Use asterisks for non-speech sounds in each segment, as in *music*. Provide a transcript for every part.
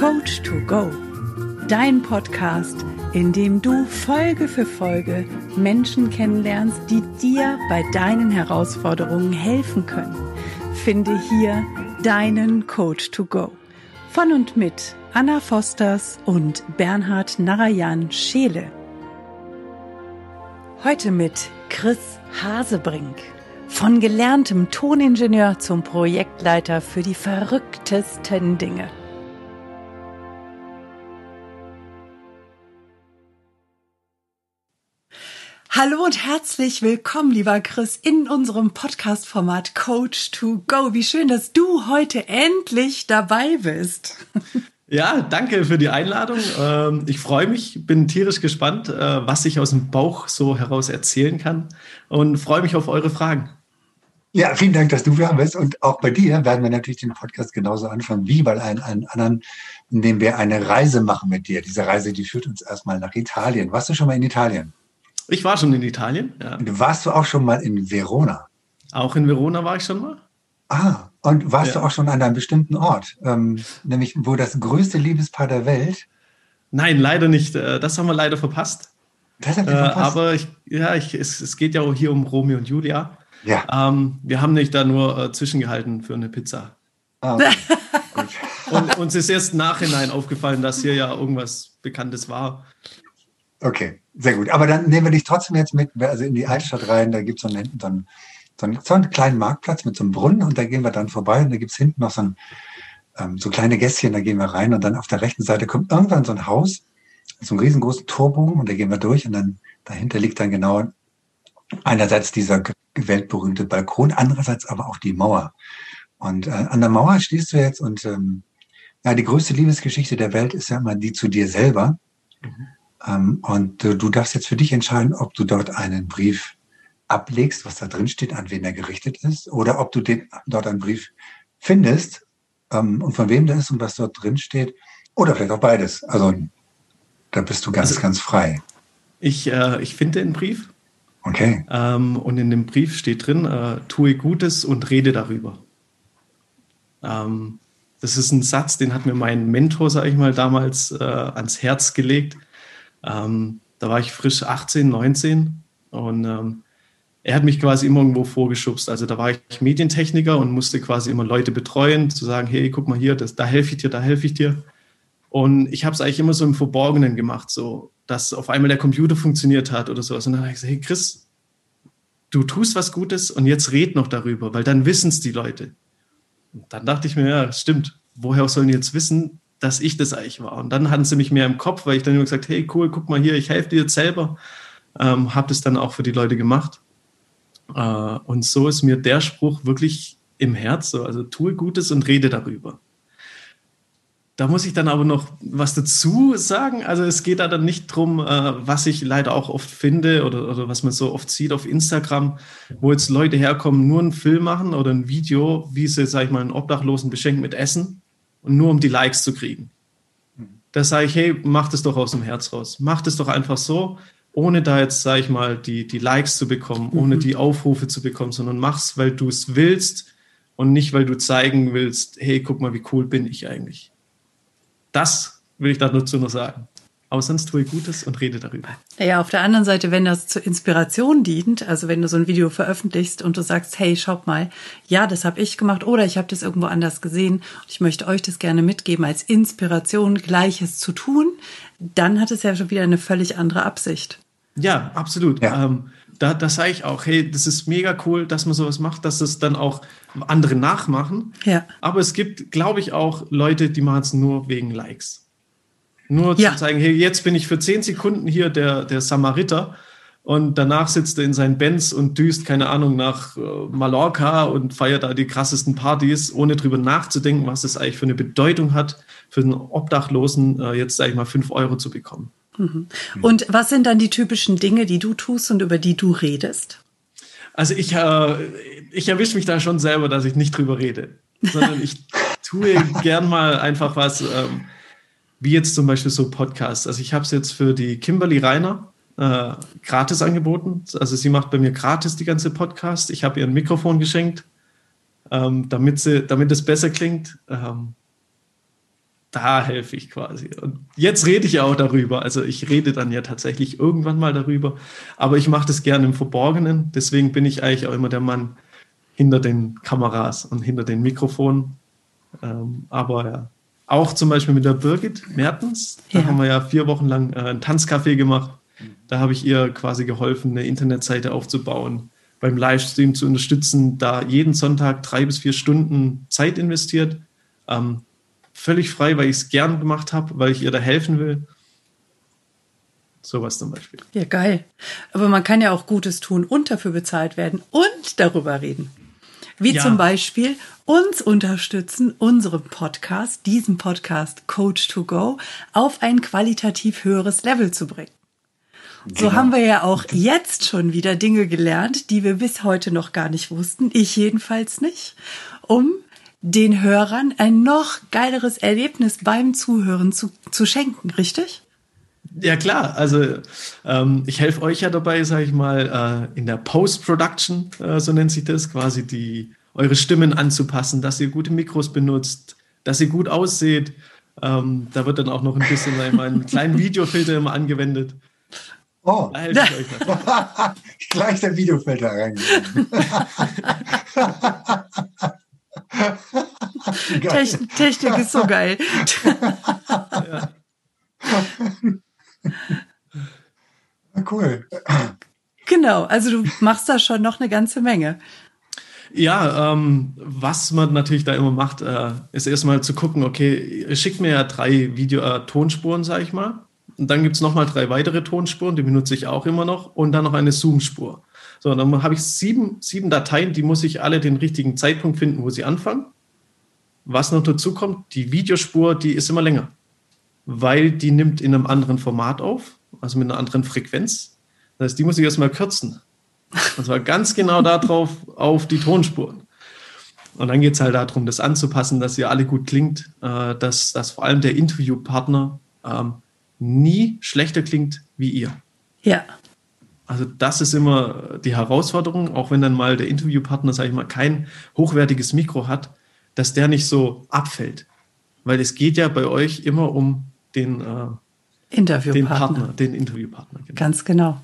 Coach to Go, dein Podcast, in dem du Folge für Folge Menschen kennenlernst, die dir bei deinen Herausforderungen helfen können. Finde hier deinen Coach to Go. Von und mit Anna Fosters und Bernhard Narayan Scheele. Heute mit Chris Hasebrink. Von gelerntem Toningenieur zum Projektleiter für die verrücktesten Dinge. Hallo und herzlich willkommen, lieber Chris, in unserem Podcast-Format Coach to Go. Wie schön, dass du heute endlich dabei bist. *laughs* Ja, danke für die Einladung. Ähm, ich freue mich, bin tierisch gespannt, äh, was ich aus dem Bauch so heraus erzählen kann und freue mich auf eure Fragen. Ja, vielen Dank, dass du da bist. Und auch bei dir werden wir natürlich den Podcast genauso anfangen wie bei allen, allen anderen, indem wir eine Reise machen mit dir. Diese Reise, die führt uns erstmal nach Italien. Warst du schon mal in Italien? Ich war schon in Italien, ja. Warst du auch schon mal in Verona? Auch in Verona war ich schon mal. Ah, und warst ja. du auch schon an einem bestimmten Ort, ähm, nämlich wo das größte Liebespaar der Welt? Nein, leider nicht. Äh, das haben wir leider verpasst. Das haben wir äh, verpasst. aber ich, ja, ich, es, es, geht ja auch hier um Romeo und Julia. Ja. Ähm, wir haben nicht da nur äh, zwischengehalten für eine Pizza. Ah, okay. *laughs* und uns ist erst nachhinein aufgefallen, dass hier ja irgendwas Bekanntes war. Okay, sehr gut. Aber dann nehmen wir dich trotzdem jetzt mit, also in die Altstadt rein, da gibt es einen, so einen so einen, so einen kleinen Marktplatz mit so einem Brunnen und da gehen wir dann vorbei und da gibt's hinten noch so, ein, ähm, so kleine Gässchen, da gehen wir rein und dann auf der rechten Seite kommt irgendwann so ein Haus, so einen riesengroßen Torbogen und da gehen wir durch und dann dahinter liegt dann genau einerseits dieser weltberühmte Balkon, andererseits aber auch die Mauer. Und äh, an der Mauer stehst du jetzt und ähm, ja, die größte Liebesgeschichte der Welt ist ja immer die zu dir selber. Mhm. Ähm, und äh, du darfst jetzt für dich entscheiden, ob du dort einen Brief ablegst, was da drin steht, an wen er gerichtet ist, oder ob du den, dort einen Brief findest ähm, und von wem der ist und was dort drin steht, oder vielleicht auch beides. Also da bist du ganz, also, ganz frei. Ich, äh, ich finde den Brief. Okay. Ähm, und in dem Brief steht drin, äh, tue Gutes und rede darüber. Ähm, das ist ein Satz, den hat mir mein Mentor, sage ich mal, damals äh, ans Herz gelegt. Ähm, da war ich frisch 18, 19 und ähm, er hat mich quasi immer irgendwo vorgeschubst. Also da war ich Medientechniker und musste quasi immer Leute betreuen, zu sagen, hey, guck mal hier, das, da helfe ich dir, da helfe ich dir. Und ich habe es eigentlich immer so im Verborgenen gemacht, so dass auf einmal der Computer funktioniert hat oder sowas. Und dann habe ich gesagt, hey Chris, du tust was Gutes und jetzt red noch darüber, weil dann wissen es die Leute. Und dann dachte ich mir, ja, stimmt, woher sollen die jetzt wissen, dass ich das eigentlich war? Und dann hatten sie mich mehr im Kopf, weil ich dann immer gesagt, hey cool, guck mal hier, ich helfe dir jetzt selber. Ähm, habe das dann auch für die Leute gemacht. Äh, und so ist mir der Spruch wirklich im Herz, so, also tue Gutes und rede darüber. Da muss ich dann aber noch was dazu sagen. Also es geht da dann nicht drum, äh, was ich leider auch oft finde oder, oder was man so oft sieht auf Instagram, wo jetzt Leute herkommen, nur einen Film machen oder ein Video, wie sie, sag ich mal, einen Obdachlosen beschenken mit Essen und nur um die Likes zu kriegen. Da sage ich, hey, mach das doch aus dem Herz raus. Mach das doch einfach so, ohne da jetzt, sage ich mal, die, die Likes zu bekommen, ohne mhm. die Aufrufe zu bekommen, sondern mach's, weil du es willst und nicht, weil du zeigen willst, hey, guck mal, wie cool bin ich eigentlich. Das will ich dazu noch sagen. Aber sonst tue ich Gutes und rede darüber. Ja, auf der anderen Seite, wenn das zur Inspiration dient, also wenn du so ein Video veröffentlichst und du sagst, hey, schaut mal, ja, das habe ich gemacht oder ich habe das irgendwo anders gesehen und ich möchte euch das gerne mitgeben als Inspiration, Gleiches zu tun, dann hat es ja schon wieder eine völlig andere Absicht. Ja, absolut. Ja. Ähm, da, da sage ich auch, hey, das ist mega cool, dass man sowas macht, dass es dann auch andere nachmachen. Ja. Aber es gibt, glaube ich, auch Leute, die machen es nur wegen Likes. Nur ja. zu zeigen, hey, jetzt bin ich für zehn Sekunden hier der, der Samariter und danach sitzt er in seinen Benz und düst, keine Ahnung, nach äh, Mallorca und feiert da die krassesten Partys, ohne drüber nachzudenken, was es eigentlich für eine Bedeutung hat, für einen Obdachlosen äh, jetzt, sage ich mal, fünf Euro zu bekommen. Mhm. Und was sind dann die typischen Dinge, die du tust und über die du redest? Also ich, äh, ich erwische mich da schon selber, dass ich nicht drüber rede, sondern ich tue gern mal einfach was. Ähm, wie jetzt zum Beispiel so Podcasts. Also ich habe es jetzt für die Kimberly Reiner äh, gratis angeboten. Also sie macht bei mir gratis die ganze Podcast. Ich habe ihr ein Mikrofon geschenkt, ähm, damit, sie, damit es besser klingt. Ähm, da helfe ich quasi. Und jetzt rede ich ja auch darüber. Also ich rede dann ja tatsächlich irgendwann mal darüber. Aber ich mache das gerne im Verborgenen. Deswegen bin ich eigentlich auch immer der Mann hinter den Kameras und hinter den Mikrofonen. Ähm, aber ja, auch zum Beispiel mit der Birgit Mertens. Da ja. haben wir ja vier Wochen lang äh, ein Tanzcafé gemacht. Da habe ich ihr quasi geholfen, eine Internetseite aufzubauen, beim Livestream zu unterstützen, da jeden Sonntag drei bis vier Stunden Zeit investiert. Ähm, völlig frei, weil ich es gern gemacht habe, weil ich ihr da helfen will. Sowas zum Beispiel. Ja, geil. Aber man kann ja auch Gutes tun und dafür bezahlt werden und darüber reden. Wie ja. zum Beispiel uns unterstützen, unseren Podcast, diesen Podcast Coach to Go, auf ein qualitativ höheres Level zu bringen. So genau. haben wir ja auch jetzt schon wieder Dinge gelernt, die wir bis heute noch gar nicht wussten. Ich jedenfalls nicht. Um den Hörern ein noch geileres Erlebnis beim Zuhören zu, zu schenken, richtig? Ja klar, also ähm, ich helfe euch ja dabei, sage ich mal, äh, in der Post-Production, äh, so nennt sich das, quasi die eure Stimmen anzupassen, dass ihr gute Mikros benutzt, dass ihr gut ausseht. Ähm, da wird dann auch noch ein bisschen einen kleinen Videofilter immer angewendet. Oh, da helfe ich euch *laughs* Gleich der Videofilter rein. *laughs* Technik, Technik ist so geil. ja. *laughs* Cool. Genau, also du machst da schon noch eine ganze Menge. Ja, ähm, was man natürlich da immer macht, äh, ist erstmal zu gucken, okay, schickt mir ja drei Video-Tonspuren, äh, sag ich mal. Und dann gibt es nochmal drei weitere Tonspuren, die benutze ich auch immer noch. Und dann noch eine Zoom-Spur. So, dann habe ich sieben, sieben Dateien, die muss ich alle den richtigen Zeitpunkt finden, wo sie anfangen. Was noch dazu kommt, die Videospur, die ist immer länger, weil die nimmt in einem anderen Format auf, also mit einer anderen Frequenz. Das heißt, die muss ich erstmal kürzen. Und zwar ganz genau darauf, auf die Tonspuren. Und dann geht es halt darum, das anzupassen, dass ihr alle gut klingt, äh, dass, dass vor allem der Interviewpartner ähm, nie schlechter klingt wie ihr. Ja. Also das ist immer die Herausforderung, auch wenn dann mal der Interviewpartner, sage ich mal, kein hochwertiges Mikro hat, dass der nicht so abfällt. Weil es geht ja bei euch immer um den, äh, Interviewpartner. den Partner, den Interviewpartner. Genau. Ganz genau.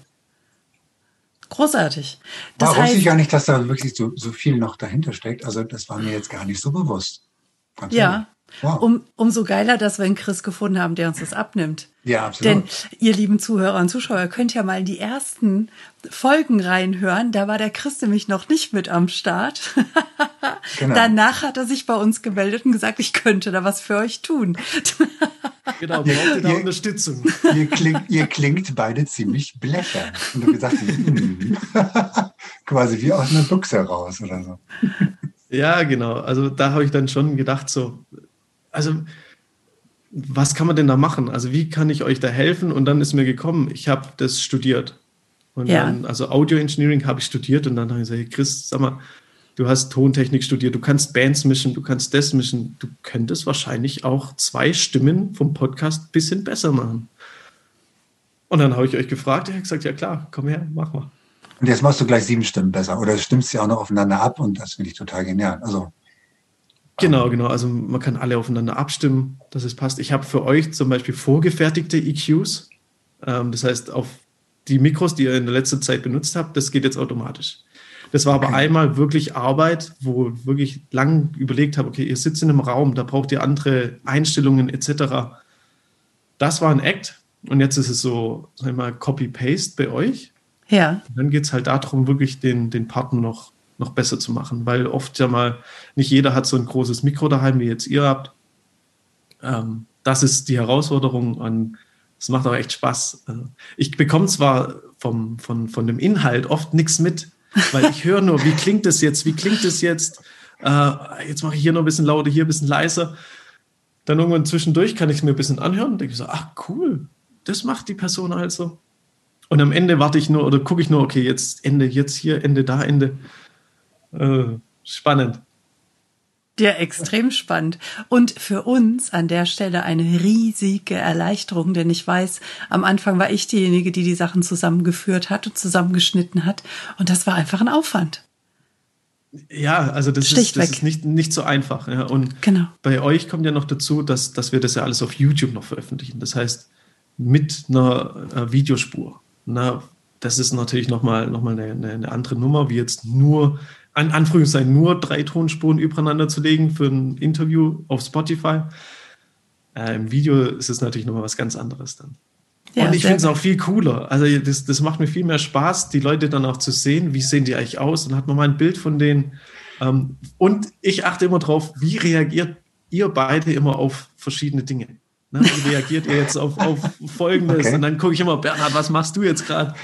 Großartig. Das war heißt, wusste ich gar nicht, dass da wirklich so, so viel noch dahinter steckt. Also das war mir jetzt gar nicht so bewusst. Ganz ja, Wow. Um, umso geiler, dass wir einen Chris gefunden haben, der uns das abnimmt. Ja, absolut. Denn ihr lieben Zuhörer und Zuschauer könnt ja mal in die ersten Folgen reinhören. Da war der Chris nämlich noch nicht mit am Start. *laughs* Genau. Danach hat er sich bei uns gemeldet und gesagt, ich könnte da was für euch tun. *laughs* Genau, braucht ihr da Unterstützung. Ihr klingt, ihr klingt beide ziemlich blechern. Und du gesagt, hm, *laughs* quasi wie aus einer Büchse raus oder so. Ja, genau. Also da habe ich dann schon gedacht, so, also was kann man denn da machen? Also wie kann ich euch da helfen? Und dann ist mir gekommen, ich habe das studiert. Und ja. dann, also Audio Engineering habe ich studiert und dann habe ich gesagt, Chris, sag mal, du hast Tontechnik studiert, du kannst Bands mischen, du kannst das mischen, du könntest wahrscheinlich auch zwei Stimmen vom Podcast ein bisschen besser machen. Und dann habe ich euch gefragt, er hat gesagt, ja klar, komm her, mach mal. Und jetzt machst du gleich sieben Stimmen besser oder stimmst sie auch noch aufeinander ab und das finde ich total genial. Also Genau, genau. Also man kann alle aufeinander abstimmen, dass es passt. Ich habe für euch zum Beispiel vorgefertigte EQs. Ähm, das heißt, auf die Mikros, die ihr in der letzten Zeit benutzt habt, das geht jetzt automatisch. Das war aber okay. einmal wirklich Arbeit, wo ich wirklich lang überlegt habe, okay, ihr sitzt in einem Raum, da braucht ihr andere Einstellungen etc. Das war ein Act und jetzt ist es so, sag ich mal, Copy-Paste bei euch. Ja. Und dann geht es halt darum, wirklich den, den Partner noch noch besser zu machen, weil oft ja mal nicht jeder hat so ein großes Mikro daheim, wie jetzt ihr habt. Ähm, das ist die Herausforderung und es macht auch echt Spaß. Also ich bekomme zwar vom, von, von dem Inhalt oft nichts mit, weil ich höre nur, wie klingt das jetzt, wie klingt das jetzt? Äh, jetzt mache ich hier noch ein bisschen lauter, hier ein bisschen leiser. Dann irgendwann zwischendurch kann ich es mir ein bisschen anhören und denke so, ach cool, das macht die Person also. Und am Ende warte ich nur oder gucke ich nur, okay, jetzt Ende, jetzt hier, Ende, da, Ende. Äh, spannend. Ja, extrem spannend. Und für uns an der Stelle eine riesige Erleichterung, denn ich weiß, am Anfang war ich diejenige, die die Sachen zusammengeführt hat und zusammengeschnitten hat. Und das war einfach ein Aufwand. Ja, also das, ist, das ist, nicht, nicht so einfach. Ja. Und genau. bei euch kommt ja noch dazu, dass, dass wir das ja alles auf YouTube noch veröffentlichen. Das heißt, mit einer, einer Videospur. Na, das ist natürlich nochmal noch mal eine, eine andere Nummer, wie jetzt nur, an Anführungszeichen, nur drei Tonspuren übereinander zu legen für ein Interview auf Spotify. Äh, Im Video ist es natürlich nochmal was ganz anderes dann. Ja, und ich finde es auch viel cooler. Also das, das macht mir viel mehr Spaß, die Leute dann auch zu sehen, wie sehen die eigentlich aus. Dann hat man mal ein Bild von denen. Ähm, und ich achte immer drauf, wie reagiert ihr beide immer auf verschiedene Dinge. Ne? Wie reagiert ihr jetzt auf, auf *laughs* Folgendes? Okay. Und dann gucke ich immer, Bernhard, was machst du jetzt gerade?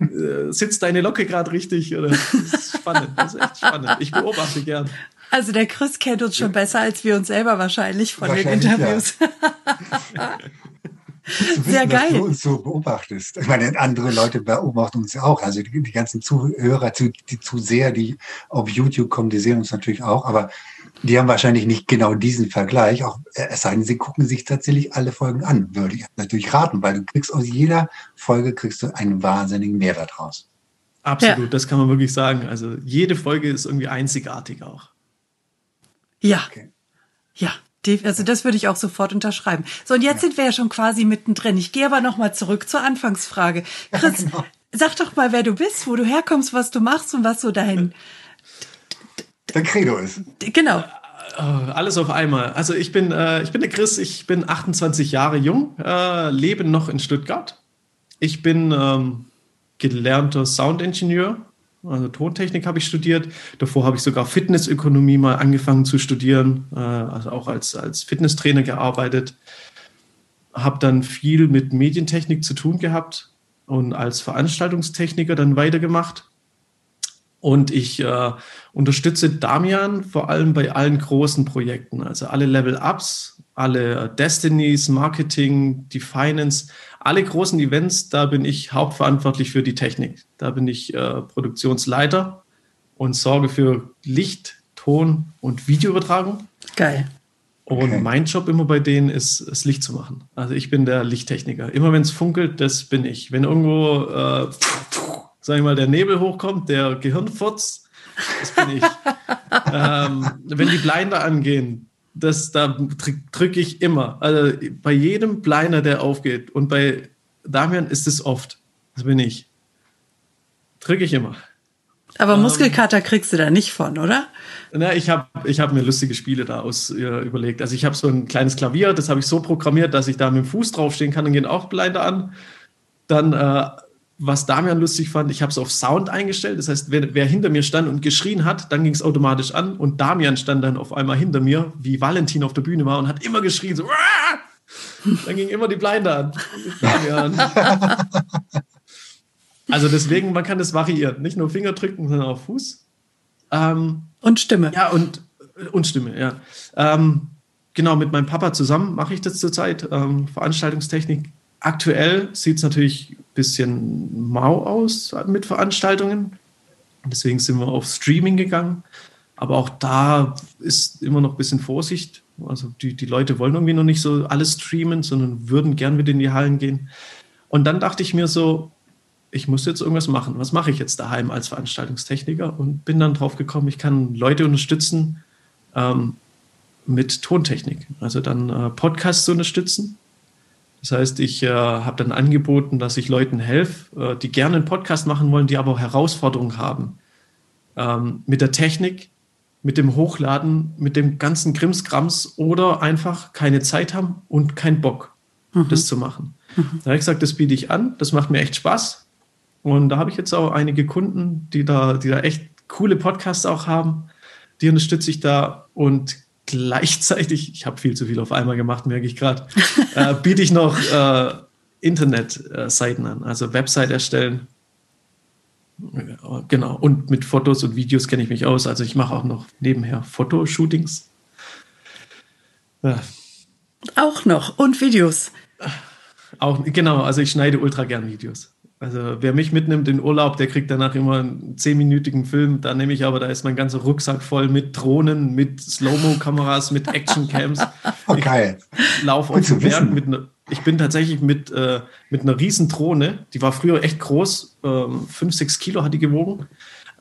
Äh, sitzt deine Locke gerade richtig? Oder? Das ist spannend, das ist echt spannend. Ich beobachte gern. Also der Chris kennt uns schon besser als wir uns selber wahrscheinlich von wahrscheinlich, den Interviews. Ja. *laughs* Sehr geil. Dass du uns so beobachtest. Ich meine, andere Leute beobachten uns ja auch. Also die, die ganzen Zuhörer, die Zuseher, die auf YouTube kommen, die sehen uns natürlich auch. Aber die haben wahrscheinlich nicht genau diesen Vergleich. Auch es sei denn, sie gucken sich tatsächlich alle Folgen an, würde ich natürlich raten, weil du kriegst aus jeder Folge kriegst du einen wahnsinnigen Mehrwert raus. Absolut, ja. das kann man wirklich sagen. Also jede Folge ist irgendwie einzigartig auch. Ja. Okay. Ja, also das würde ich auch sofort unterschreiben. So, und jetzt ja. sind wir ja schon quasi mittendrin. Ich gehe aber nochmal zurück zur Anfangsfrage. Chris, ja, genau. sag doch mal, wer du bist, wo du herkommst, was du machst und was so dein... Der Credo ist. Genau. Äh, alles auf einmal. Also ich bin, äh, ich bin der Chris, ich bin 28 Jahre jung, äh, lebe noch in Stuttgart. Ich bin ähm, gelernter Soundingenieur, also Tontechnik habe ich studiert. Davor habe ich sogar Fitnessökonomie mal angefangen zu studieren, äh, also auch als, als Fitnesstrainer gearbeitet. Habe dann viel mit Medientechnik zu tun gehabt und als Veranstaltungstechniker dann weitergemacht. Und ich äh, unterstütze Damian vor allem bei allen großen Projekten, also alle Level-Ups, alle Destinies, Marketing, die Finance, alle großen Events, da bin ich hauptverantwortlich für die Technik. Da bin ich äh, Produktionsleiter und sorge für Licht, Ton und Videoübertragung. Geil. Und okay. mein Job immer bei denen ist, das Licht zu machen. Also ich bin der Lichttechniker. Immer wenn es funkelt, das bin ich. Wenn irgendwo, äh, sag ich mal, der Nebel hochkommt, der Gehirnfurz, das bin ich. *laughs* ähm, wenn die Blinder angehen, das, da drücke ich immer. Also bei jedem Bliner, der aufgeht. Und bei Damian ist es oft. Das bin ich. Drücke ich immer. Aber ähm, Muskelkater kriegst du da nicht von, oder? Na, ich habe ich hab mir lustige Spiele da aus äh, überlegt. Also ich habe so ein kleines Klavier, das habe ich so programmiert, dass ich da mit dem Fuß draufstehen kann, dann gehen auch Blinder an. Dann äh, was Damian lustig fand, ich habe es auf Sound eingestellt. Das heißt, wer, wer, hinter mir stand und geschrien hat, dann ging es automatisch an. Und Damian stand dann auf einmal hinter mir, wie Valentin auf der Bühne war und hat immer geschrien, so, Aah! dann ging immer die Blinde an. Damian. *laughs* also deswegen, man kann das variieren. Nicht nur Finger drücken, sondern auch Fuß. Ähm, und Stimme. Ja, und, und Stimme, ja. Ähm, genau, mit meinem Papa zusammen mache ich das zurzeit. Ähm, Veranstaltungstechnik Aktuell sieht es natürlich ein bisschen mau aus mit Veranstaltungen. Deswegen sind wir auf Streaming gegangen. Aber auch da ist immer noch ein bisschen Vorsicht. Also die, die Leute wollen irgendwie noch nicht so alles streamen, sondern würden gern wieder in die Hallen gehen. Und dann dachte ich mir so, ich muss jetzt irgendwas machen. Was mache ich jetzt daheim als Veranstaltungstechniker? Und bin dann drauf gekommen, ich kann Leute unterstützen ähm, mit Tontechnik. Also dann äh, Podcasts unterstützen das heißt, ich äh, habe dann angeboten, dass ich Leuten helfe, äh, die gerne einen Podcast machen wollen, die aber auch Herausforderungen haben. Ähm, mit der Technik, mit dem Hochladen, mit dem ganzen Krimskrams oder einfach keine Zeit haben und keinen Bock, mhm. das zu machen. Mhm. Da habe ich gesagt, das biete ich an, das macht mir echt Spaß. Und da habe ich jetzt auch einige Kunden, die da, die da echt coole Podcasts auch haben. Die unterstütze ich da und gleichzeitig, ich habe viel zu viel auf einmal gemacht, merke ich gerade, äh, biete ich noch äh, Internetseiten an, also Website erstellen. Genau, und mit Fotos und Videos kenne ich mich aus. Also ich mache auch noch nebenher Fotoshootings. Ja. Auch noch und Videos. Auch, genau, also ich schneide ultra gern Videos. Also wer mich mitnimmt in Urlaub, der kriegt danach immer einen zehnminütigen Film. Da nehme ich aber, da ist mein ganzer Rucksack voll mit Drohnen, mit Slow-Mo-Kameras, mit Action-Cams. *laughs* Oh, geil. Ich laufe auf dem Berg mit einer, ich bin tatsächlich mit, äh, mit einer riesen Drohne, die war früher echt groß, äh, fünf, sechs Kilo hat die gewogen,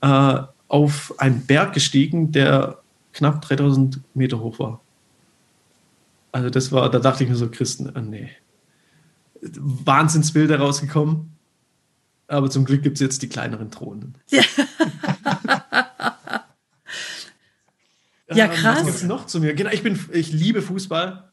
äh, auf einen Berg gestiegen, der knapp 3000 Meter hoch war. Also das war, da dachte ich mir so, Christen, oh nee. Wahnsinnsbilder rausgekommen. Aber zum Glück gibt es jetzt die kleineren Drohnen. Ja, *laughs* ja krass. Was gibt's noch zu mir? Genau, ich bin, ich liebe Fußball.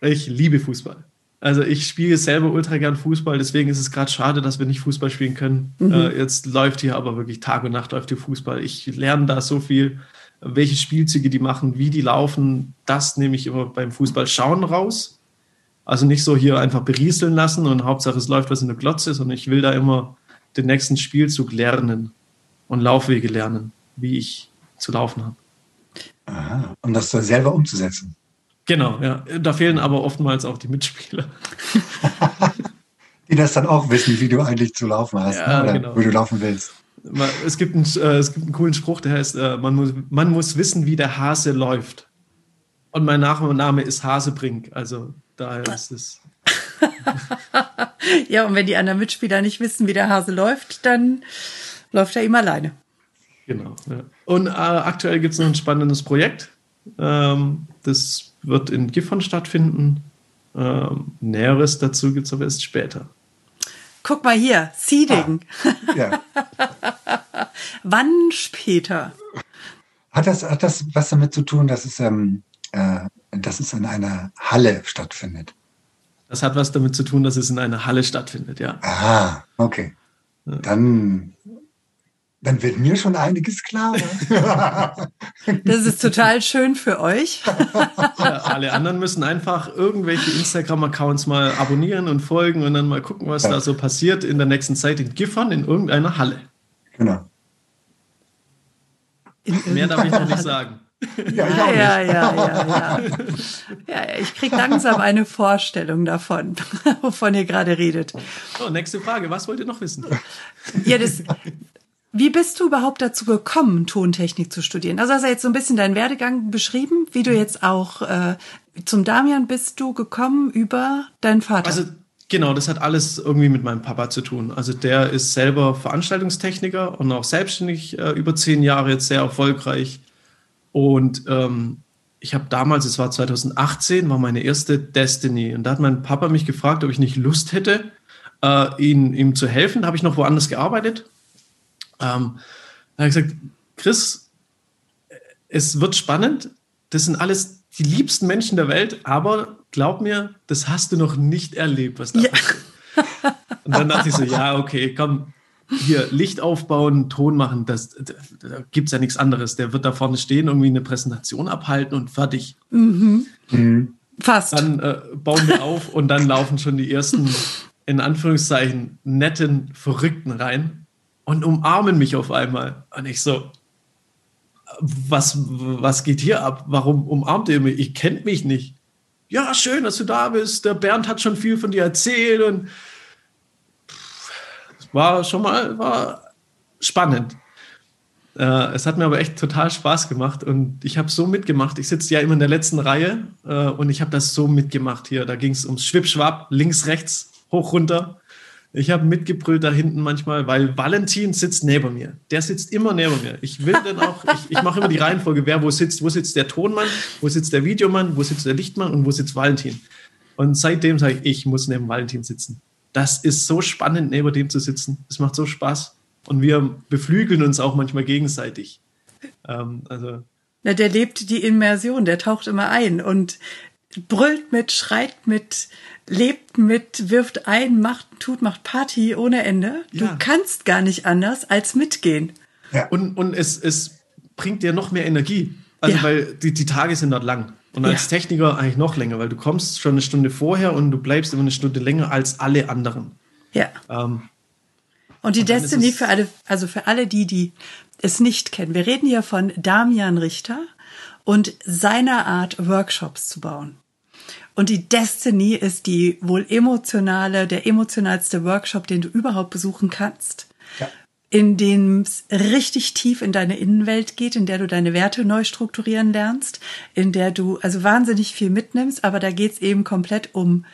Ich liebe Fußball. Also ich spiele selber ultra gern Fußball, deswegen ist es gerade schade, dass wir nicht Fußball spielen können. Mhm. Äh, jetzt läuft hier aber wirklich Tag und Nacht läuft hier Fußball. Ich lerne da so viel, welche Spielzüge die machen, wie die laufen. Das nehme ich immer beim Fußball schauen raus. Also nicht so hier einfach berieseln lassen und Hauptsache es läuft was in der Glotze, sondern ich will da immer den nächsten Spielzug lernen und Laufwege lernen, wie ich zu laufen habe. Aha, um das selber umzusetzen. Genau, ja. Da fehlen aber oftmals auch die Mitspieler. *laughs* die das dann auch wissen, wie du eigentlich zu laufen hast ja, oder genau. wo du laufen willst. Es gibt, einen, äh, es gibt einen coolen Spruch, der heißt, äh, man, muss, man muss wissen, wie der Hase läuft. Und mein Nachname ist Hasebrink, also daher ist es. *laughs* ja, und wenn die anderen Mitspieler nicht wissen, wie der Hase läuft, dann läuft er ihm alleine. Genau. Ja. Und äh, aktuell gibt es noch ein spannendes Projekt. Ähm, das wird in Gifhorn stattfinden. Ähm, Näheres dazu gibt es aber erst später. Guck mal hier, Seeding. Ah, ja. *laughs* Wann später? Hat das, hat das was damit zu tun, dass es, ähm, äh, dass es in einer Halle stattfindet? Das hat was damit zu tun, dass es in einer Halle stattfindet, ja. Ah, okay. Dann dann wird mir schon einiges klar. *laughs* das ist total schön für euch. Ja, alle anderen müssen einfach irgendwelche Instagram-Accounts mal abonnieren und folgen und dann mal gucken, was ja. da so passiert in der nächsten Zeit in Giffern in irgendeiner Halle. Genau. Mehr darf ich noch nicht sagen. Ja, ich ja, ja, ja, ja, ja. ich kriege langsam eine Vorstellung davon, *laughs* wovon ihr gerade redet. So, nächste Frage. Was wollt ihr noch wissen? Ja, das, wie bist du überhaupt dazu gekommen, Tontechnik zu studieren? Also hast du jetzt so ein bisschen deinen Werdegang beschrieben, wie du jetzt auch äh, zum Damian bist du gekommen über deinen Vater. Also genau, das hat alles irgendwie mit meinem Papa zu tun. Also der ist selber Veranstaltungstechniker und auch selbstständig äh, über zehn Jahre jetzt sehr erfolgreich. Und ähm, ich habe damals, es war 2018, war meine erste Destiny. Und da hat mein Papa mich gefragt, ob ich nicht Lust hätte, äh, ihn, ihm zu helfen. Da habe ich noch woanders gearbeitet ähm, da habe ich gesagt, Chris, es wird spannend. Das sind alles die liebsten Menschen der Welt, aber glaub mir, das hast du noch nicht erlebt, was da ja. passiert. Und dann dachte ich so, ja, okay, komm, hier Licht aufbauen, Ton machen, das, da, da gibt es ja nichts anderes. Der wird da vorne stehen, irgendwie eine Präsentation abhalten und fertig. Mhm. Mhm. Fast. Dann äh, bauen wir auf und dann laufen schon die ersten, in Anführungszeichen, netten Verrückten rein und umarmen mich auf einmal. Und ich so, was, was geht hier ab? Warum umarmt ihr mich? Ich kennt mich nicht. Ja, schön, dass du da bist. Der Bernd hat schon viel von dir erzählt und war schon mal war spannend. Äh, es hat mir aber echt total Spaß gemacht und ich habe so mitgemacht. Ich sitze ja immer in der letzten Reihe äh, und ich habe das so mitgemacht hier. Da ging es ums Schwippschwapp, links, rechts, hoch, runter. Ich habe mitgebrüllt da hinten manchmal, weil Valentin sitzt neben mir. Der sitzt immer neben mir. Ich will dann auch, ich, ich mache immer die Reihenfolge, wer wo sitzt. Wo sitzt der Tonmann, wo sitzt der Videomann, wo sitzt der Lichtmann und wo sitzt Valentin. Und seitdem sage ich, ich muss neben Valentin sitzen. Das ist so spannend, neben dem zu sitzen. Es macht so Spaß. Und wir beflügeln uns auch manchmal gegenseitig. Ähm, also. Ja, der lebt die Immersion, der taucht immer ein und brüllt mit, schreit mit, lebt mit, wirft ein, macht, tut, macht Party ohne Ende. Du ja. kannst gar nicht anders als mitgehen. Ja. Und, und es, es bringt dir noch mehr Energie. Also, ja. weil die, die Tage sind dort lang. Und als ja. Techniker eigentlich noch länger, weil du kommst schon eine Stunde vorher und du bleibst immer eine Stunde länger als alle anderen. Ja. Ähm, und die und Destiny für alle, also für alle die, die es nicht kennen. Wir reden hier von Damian Richter und seiner Art, Workshops zu bauen. Und die Destiny ist die wohl emotionale, der emotionalste Workshop, den du überhaupt besuchen kannst. Ja. In dem es richtig tief in deine Innenwelt geht, in der du deine Werte neu strukturieren lernst, in der du also wahnsinnig viel mitnimmst, aber da geht's eben komplett um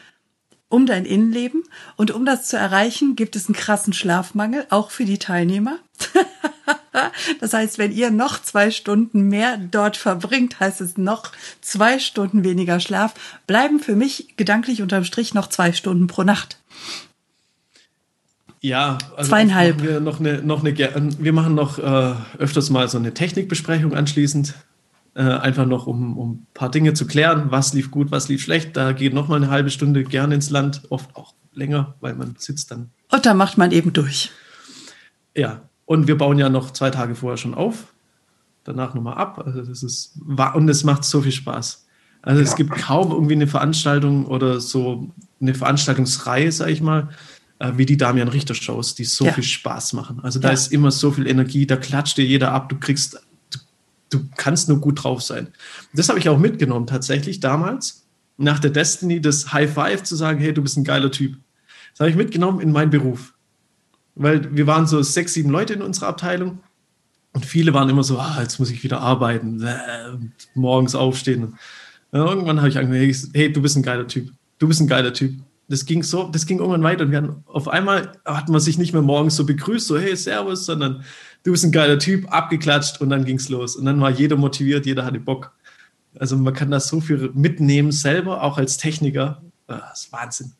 um dein Innenleben. Und um das zu erreichen, gibt es einen krassen Schlafmangel, auch für die Teilnehmer. *laughs* das heißt, wenn ihr noch zwei Stunden mehr dort verbringt, heißt es noch zwei Stunden weniger Schlaf, bleiben für mich gedanklich unterm Strich noch zwei Stunden pro Nacht. Ja, also zweieinhalb. Wir, noch eine, noch eine, wir machen noch äh, öfters mal so eine Technikbesprechung anschließend. Äh, einfach noch, um, um ein paar Dinge zu klären. Was lief gut, was lief schlecht. Da geht noch mal eine halbe Stunde gerne ins Land, oft auch länger, weil man sitzt dann. Und da macht man eben durch. Ja, und wir bauen ja noch zwei Tage vorher schon auf, danach nochmal ab. Also das ist und es macht so viel Spaß. Also es gibt kaum irgendwie eine Veranstaltung oder so eine Veranstaltungsreihe, sag ich mal, äh, wie die Damian Richter Shows, die so ja. viel Spaß machen. Also da ja. ist immer so viel Energie, da klatscht dir jeder ab, du kriegst, du, du kannst nur gut drauf sein. Das habe ich auch mitgenommen tatsächlich damals, nach der Destiny, das High Five zu sagen, hey, du bist ein geiler Typ. Das habe ich mitgenommen in meinen Beruf. Weil wir waren so sechs, sieben Leute in unserer Abteilung und viele waren immer so, ah, jetzt muss ich wieder arbeiten, äh, morgens aufstehen. Und irgendwann habe ich angefangen, hey, du bist ein geiler Typ. Du bist ein geiler Typ das ging so, das ging irgendwann weiter und wir hatten, auf einmal hat man sich nicht mehr morgens so begrüßt, so hey, servus, sondern du bist ein geiler Typ, abgeklatscht und dann ging es los. Und dann war jeder motiviert, jeder hatte Bock. Also man kann das so viel mitnehmen selber, auch als Techniker. Ah, das ist Wahnsinn.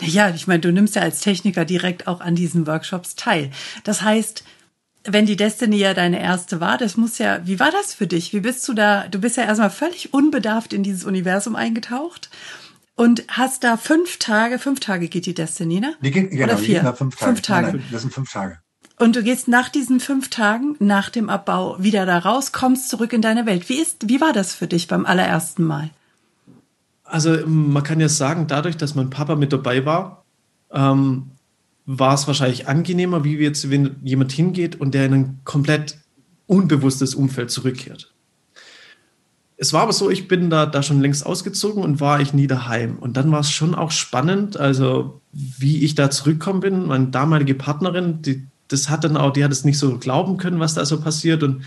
Ja, ich meine, du nimmst ja als Techniker direkt auch an diesen Workshops teil. Das heißt, wenn die Destiny ja deine erste war, das muss ja, wie war das für dich? Wie bist du da? Du bist ja erstmal völlig unbedarft in dieses Universum eingetaucht und hast da fünf Tage, fünf Tage geht die Destiny, ne? Die geht, genau, Oder vier? Die fünf Tage. Fünf Tage. Nein, nein, das sind fünf Tage. Und du gehst nach diesen fünf Tagen, nach dem Abbau, wieder da raus, kommst zurück in deine Welt. Wie ist, wie war das für dich beim allerersten Mal? Also man kann ja sagen, dadurch, dass mein Papa mit dabei war, ähm, war es wahrscheinlich angenehmer, wie jetzt, wenn jemand hingeht und der in ein komplett unbewusstes Umfeld zurückkehrt es war aber so, ich bin da, da schon längst ausgezogen und war ich nie daheim. Und dann war es schon auch spannend, also wie ich da zurückgekommen bin. Meine damalige Partnerin, die, das hat dann auch, die hat es nicht so glauben können, was da so passiert. Und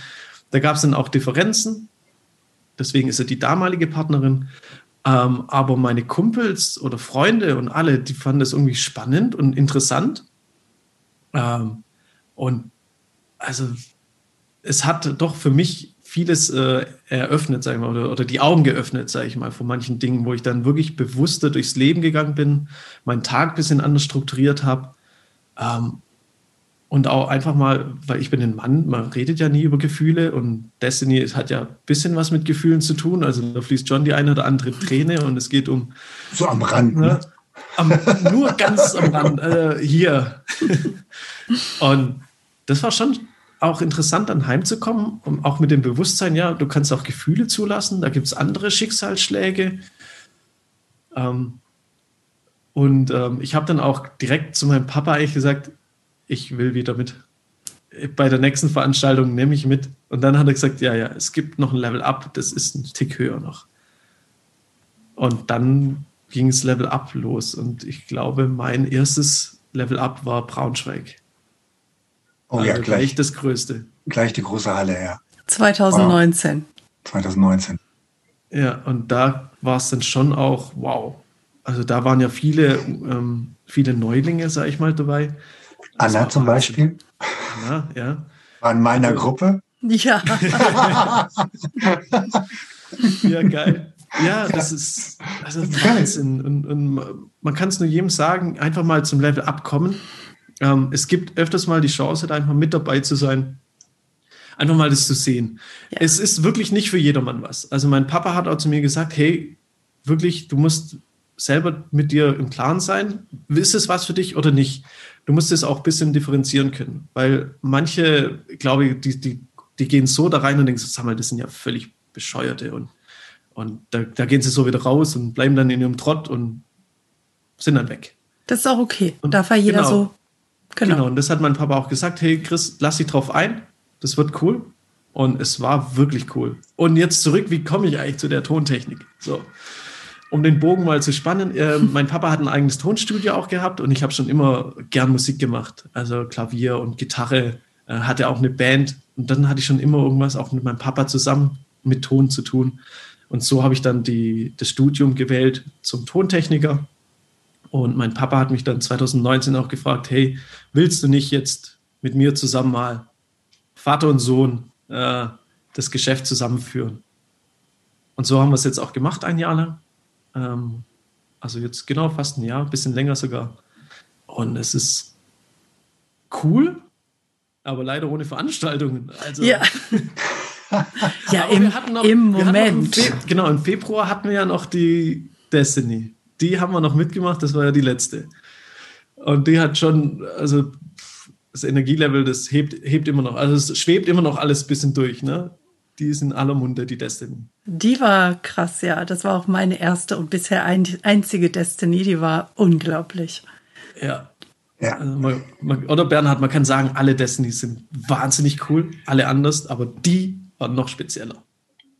da gab es dann auch Differenzen. Deswegen ist sie die damalige Partnerin. Ähm, aber meine Kumpels oder Freunde und alle, die fanden das irgendwie spannend und interessant. Ähm, und also es hat doch für mich vieles äh, eröffnet, sag ich mal, oder, oder die Augen geöffnet, sage ich mal, von manchen Dingen, wo ich dann wirklich bewusster durchs Leben gegangen bin, meinen Tag ein bisschen anders strukturiert habe. Ähm, und auch einfach mal, weil ich bin ein Mann, man redet ja nie über Gefühle und Destiny hat ja ein bisschen was mit Gefühlen zu tun. Also da fließt schon die eine oder andere Träne und es geht um. So am Rand, ne? ne? Am, nur ganz am Rand, äh, hier. *laughs* und das war schon auch interessant, dann heimzukommen, um auch mit dem Bewusstsein, ja, du kannst auch Gefühle zulassen, da gibt es andere Schicksalsschläge. Ähm, und ähm, ich habe dann auch direkt zu meinem Papa eigentlich gesagt, ich will wieder mit. Bei der nächsten Veranstaltung nehme ich mit. Und dann hat er gesagt, ja, ja, es gibt noch ein Level Up, das ist ein Tick höher noch. Und dann ging es Level Up los. Und ich glaube, mein erstes Level Up war Braunschweig. Oh also ja, gleich, gleich das Größte. Gleich die große Halle, ja. 2019. Wow. 2019. Ja, und da war es dann schon auch, wow. Also da waren ja viele, ähm, viele Neulinge, sag ich mal, dabei. Das Anna zum Beispiel. Anna, ja. War in meiner also, Gruppe. Ja. *laughs* ja, geil. Ja, das ist, also Wahnsinn. Und, und man kann es nur jedem sagen, einfach mal zum Level abkommen ähm, es gibt öfters mal die Chance, da einfach mit dabei zu sein. Einfach mal das zu sehen. Ja. Es ist wirklich nicht für jedermann was. Also mein Papa hat auch zu mir gesagt, hey, wirklich, du musst selber mit dir im Klaren sein. Ist es was für dich oder nicht? Du musst es auch ein bisschen differenzieren können. Weil manche, glaube ich, die, die, die gehen so da rein und denken, sag mal, das sind ja völlig Bescheuerte. Und, und da, da gehen sie so wieder raus und bleiben dann in ihrem Trott und sind dann weg. Das ist auch okay. Und darf ja jeder genau. so Genau. genau. Und das hat mein Papa auch gesagt, hey Chris, lass dich drauf ein, das wird cool. Und es war wirklich cool. Und jetzt zurück, wie komme ich eigentlich zu der Tontechnik? So, um den Bogen mal zu spannen, äh, *laughs* mein Papa hat ein eigenes Tonstudio auch gehabt und ich habe schon immer gern Musik gemacht. Also Klavier und Gitarre, äh, hatte auch eine Band. Und dann hatte ich schon immer irgendwas auch mit meinem Papa zusammen mit Ton zu tun. Und so habe ich dann die, das Studium gewählt zum Tontechniker und mein Papa hat mich dann 2019 auch gefragt, hey, willst du nicht jetzt mit mir zusammen mal Vater und Sohn äh, das Geschäft zusammenführen. Und so haben wir es jetzt auch gemacht, ein Jahr lang. Ähm, also jetzt genau fast ein Jahr, ein bisschen länger sogar. Und es ist cool, aber leider ohne Veranstaltungen. Also, ja. *laughs* ja, im, noch, im Moment. Im genau, im Februar hatten wir ja noch die Destiny. Die haben wir noch mitgemacht, das war ja die letzte. Und die hat schon, also das Energielevel, das hebt, hebt immer noch, also es schwebt immer noch alles ein bisschen durch, ne? Die ist in aller Munde, die Destiny. Die war krass, ja. Das war auch meine erste und bisher ein, einzige Destiny. Die war unglaublich. Ja. ja. Also man, man, oder Bernhard, man kann sagen, alle Destinies sind wahnsinnig cool, alle anders, aber die war noch spezieller.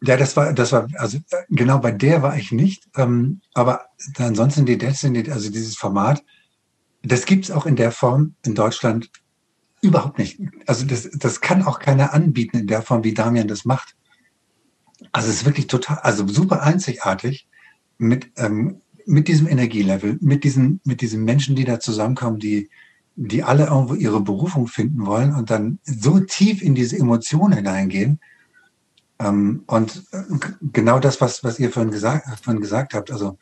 Ja, das war, das war, also genau bei der war ich nicht. Ähm, aber ansonsten die Destiny, also dieses Format, das gibt's auch in der Form in Deutschland überhaupt nicht. Also das, das kann auch keiner anbieten in der Form, wie Damian das macht. Also es ist wirklich total, also super einzigartig mit, ähm, mit diesem Energielevel, mit diesen, mit diesen Menschen, die da zusammenkommen, die, die alle irgendwo ihre Berufung finden wollen und dann so tief in diese Emotionen hineingehen. Ähm, und äh, genau das, was, was ihr vorhin gesagt, vorhin gesagt habt, also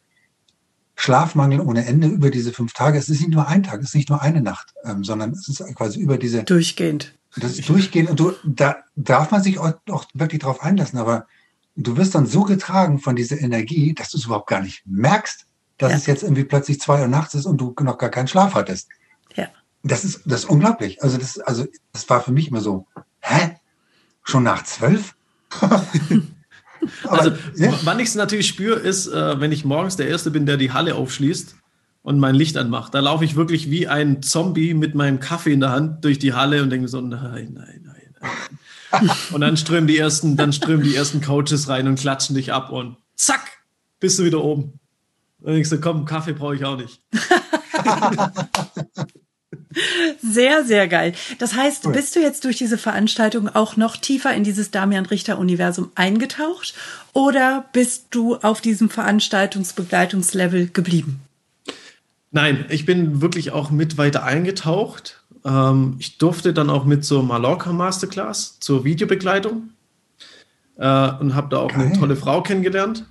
Schlafmangel ohne Ende über diese fünf Tage. Es ist nicht nur ein Tag, es ist nicht nur eine Nacht, ähm, sondern es ist quasi über diese. Durchgehend. Das ist durchgehend. Und du, da darf man sich auch, auch wirklich drauf einlassen, aber du wirst dann so getragen von dieser Energie, dass du es überhaupt gar nicht merkst, dass ja. es jetzt irgendwie plötzlich zwei Uhr nachts ist und du noch gar keinen Schlaf hattest. Ja. Das ist, das ist unglaublich. Also das, also das war für mich immer so, hä? Schon nach zwölf? *laughs* also, ja. wann ich es natürlich spüre, ist, äh, wenn ich morgens der Erste bin, der die Halle aufschließt und mein Licht anmacht. Da laufe ich wirklich wie ein Zombie mit meinem Kaffee in der Hand durch die Halle und denke so, nein, nein, nein, nein. und dann strömen die ersten, dann strömen die ersten Coaches rein und klatschen dich ab und zack, bist du wieder oben. Und ich so, komm, Kaffee brauche ich auch nicht. *laughs* Sehr, sehr geil. Das heißt, cool. bist du jetzt durch diese Veranstaltung auch noch tiefer in dieses Damian Richter-Universum eingetaucht oder bist du auf diesem Veranstaltungsbegleitungslevel geblieben? Nein, ich bin wirklich auch mit weiter eingetaucht. Ähm, ich durfte dann auch mit zur Mallorca Masterclass zur Videobegleitung äh, und habe da auch Geil. eine tolle Frau kennengelernt.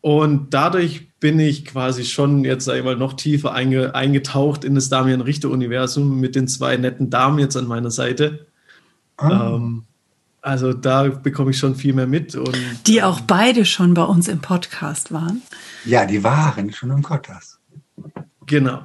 Und dadurch bin ich quasi schon jetzt, sag ich mal, noch tiefer einge, eingetaucht in das Damian Richter-Universum mit den zwei netten Damen jetzt an meiner Seite. Ah. Ähm, also da bekomme ich schon viel mehr mit. Und, die auch beide schon bei uns im Podcast waren. Ja, die waren schon im Podcast. Genau.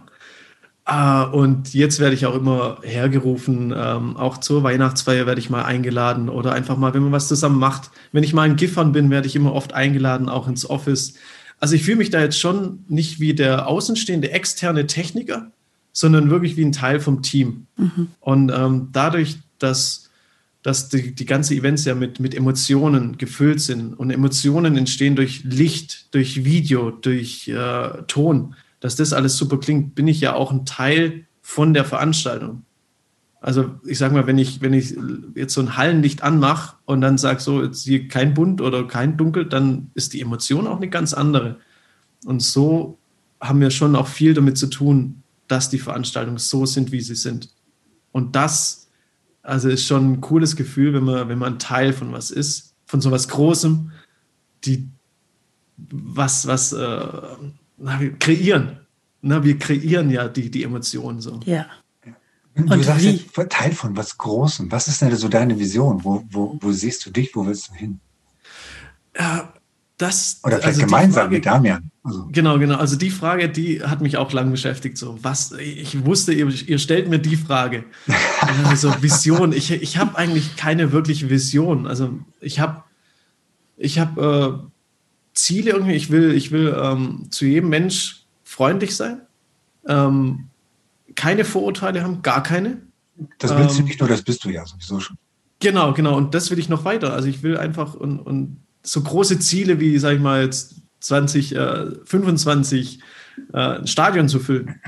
Uh, und jetzt werde ich auch immer hergerufen, ähm, auch zur Weihnachtsfeier werde ich mal eingeladen oder einfach mal, wenn man was zusammen macht. Wenn ich mal in Giffern bin, werde ich immer oft eingeladen, auch ins Office. Also ich fühle mich da jetzt schon nicht wie der außenstehende externe Techniker, sondern wirklich wie ein Teil vom Team. Mhm. Und ähm, dadurch, dass, dass die, die ganze Events ja mit, mit Emotionen gefüllt sind und Emotionen entstehen durch Licht, durch Video, durch äh, Ton, dass das alles super klingt, bin ich ja auch ein Teil von der Veranstaltung. Also ich sage mal, wenn ich, wenn ich jetzt so ein Hallenlicht anmache und dann sage so, jetzt hier kein bunt oder kein dunkel, dann ist die Emotion auch eine ganz andere. Und so haben wir schon auch viel damit zu tun, dass die Veranstaltungen so sind, wie sie sind. Und das, also ist schon ein cooles Gefühl, wenn man, wenn man ein Teil von was ist, von so was Großem, die was, was äh, na, wir kreieren. Na, wir kreieren ja die, die Emotionen so. Ja. Du Und sagst wie? Jetzt, Teil von was Großem. Was ist denn so deine Vision? Wo, wo, wo siehst du dich? Wo willst du hin? Ja, das, Oder vielleicht also gemeinsam Frage, mit Damian. Also. Genau, genau. Also die Frage, die hat mich auch lang beschäftigt. So, was, ich wusste, ihr, ihr stellt mir die Frage. *laughs* also Vision. Ich, ich habe eigentlich keine wirkliche Vision. Also ich habe ich hab, äh, Ziele irgendwie. Ich will, ich will ähm, zu jedem Mensch freundlich sein, ähm, keine Vorurteile haben, gar keine. Das willst ähm, du nicht nur, das bist du ja sowieso schon. Genau, genau. Und das will ich noch weiter. Also ich will einfach und, und so große Ziele wie, sag ich mal, jetzt 20, äh, 25 äh, ein Stadion zu füllen.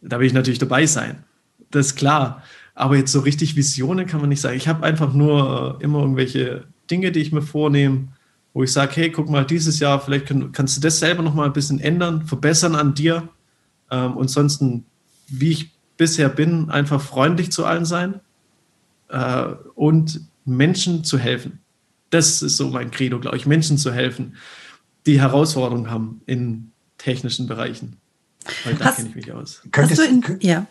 Da will ich natürlich dabei sein. Das ist klar. Aber jetzt so richtig Visionen kann man nicht sagen. Ich habe einfach nur äh, immer irgendwelche Dinge, die ich mir vornehme wo ich sage, hey, guck mal, dieses Jahr, vielleicht kann, kannst du das selber noch mal ein bisschen ändern, verbessern an dir. Ähm, und sonst, wie ich bisher bin, einfach freundlich zu allen sein. äh, und Menschen zu helfen. Das ist so mein Credo, glaube ich, Menschen zu helfen, die Herausforderungen haben in technischen Bereichen. Weil da kenne ich mich aus. Könntest, in, ja.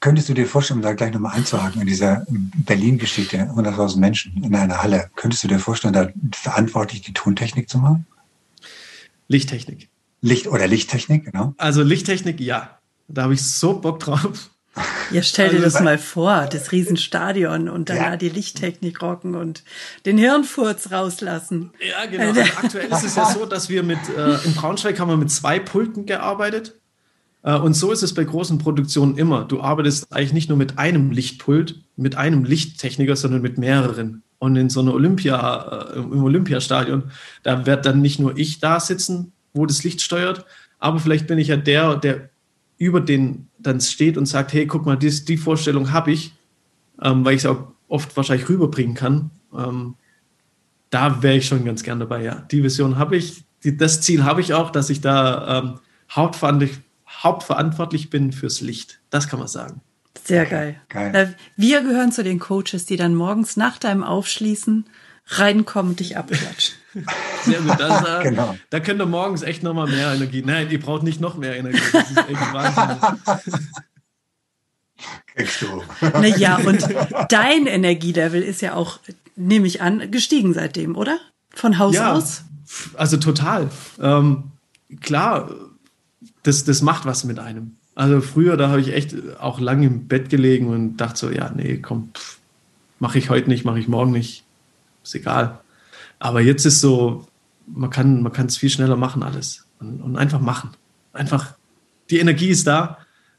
Könntest du dir vorstellen, um da gleich nochmal einzuhaken, in dieser Berlin-Geschichte, 100.000 Menschen in einer Halle, könntest du dir vorstellen, da verantwortlich die Tontechnik zu machen? Lichttechnik. Licht oder Lichttechnik, genau. Also Lichttechnik, ja. Da habe ich so Bock drauf. *laughs* Ja, stell dir also, das mal vor, das Riesenstadion und dann ja. die Lichttechnik rocken und den Hirnfurz rauslassen. Ja, genau. Also *laughs* aktuell ist es ja so, dass wir mit, äh, in Braunschweig haben wir mit zwei Pulten gearbeitet. Äh, und so ist es bei großen Produktionen immer. Du arbeitest eigentlich nicht nur mit einem Lichtpult, mit einem Lichttechniker, sondern mit mehreren. Und in so einer Olympia, äh, im Olympiastadion, da wird dann nicht nur ich da sitzen, wo das Licht steuert, aber vielleicht bin ich ja der, der über den dann steht und sagt, hey, guck mal, die, die Vorstellung habe ich, ähm, weil ich es auch oft wahrscheinlich rüberbringen kann. Ähm, da wäre ich schon ganz gern dabei, ja. Die Vision habe ich, die, das Ziel habe ich auch, dass ich da ähm, hauptverantwortlich, hauptverantwortlich bin fürs Licht. Das kann man sagen. Sehr geil. geil. Wir gehören zu den Coaches, die dann morgens nach deinem Aufschließen reinkommen und dich abklatschen. *laughs* Sehr gut. Das, äh, genau. Da könnt ihr morgens echt nochmal mehr Energie. Nein, ihr braucht nicht noch mehr Energie. Das ist echt Wahnsinn. *laughs* Kriegst du. Naja, und dein Energielevel ist ja auch, nehme ich an, gestiegen seitdem, oder? Von Haus ja, aus? Also total. Ähm, klar, das, das macht was mit einem. Also früher, da habe ich echt auch lange im Bett gelegen und dachte so, ja, nee, komm, mache ich heute nicht, mache ich morgen nicht. Ist egal. Aber jetzt ist so, man kann man es viel schneller machen alles und, und, einfach machen. Einfach, die Energie ist da.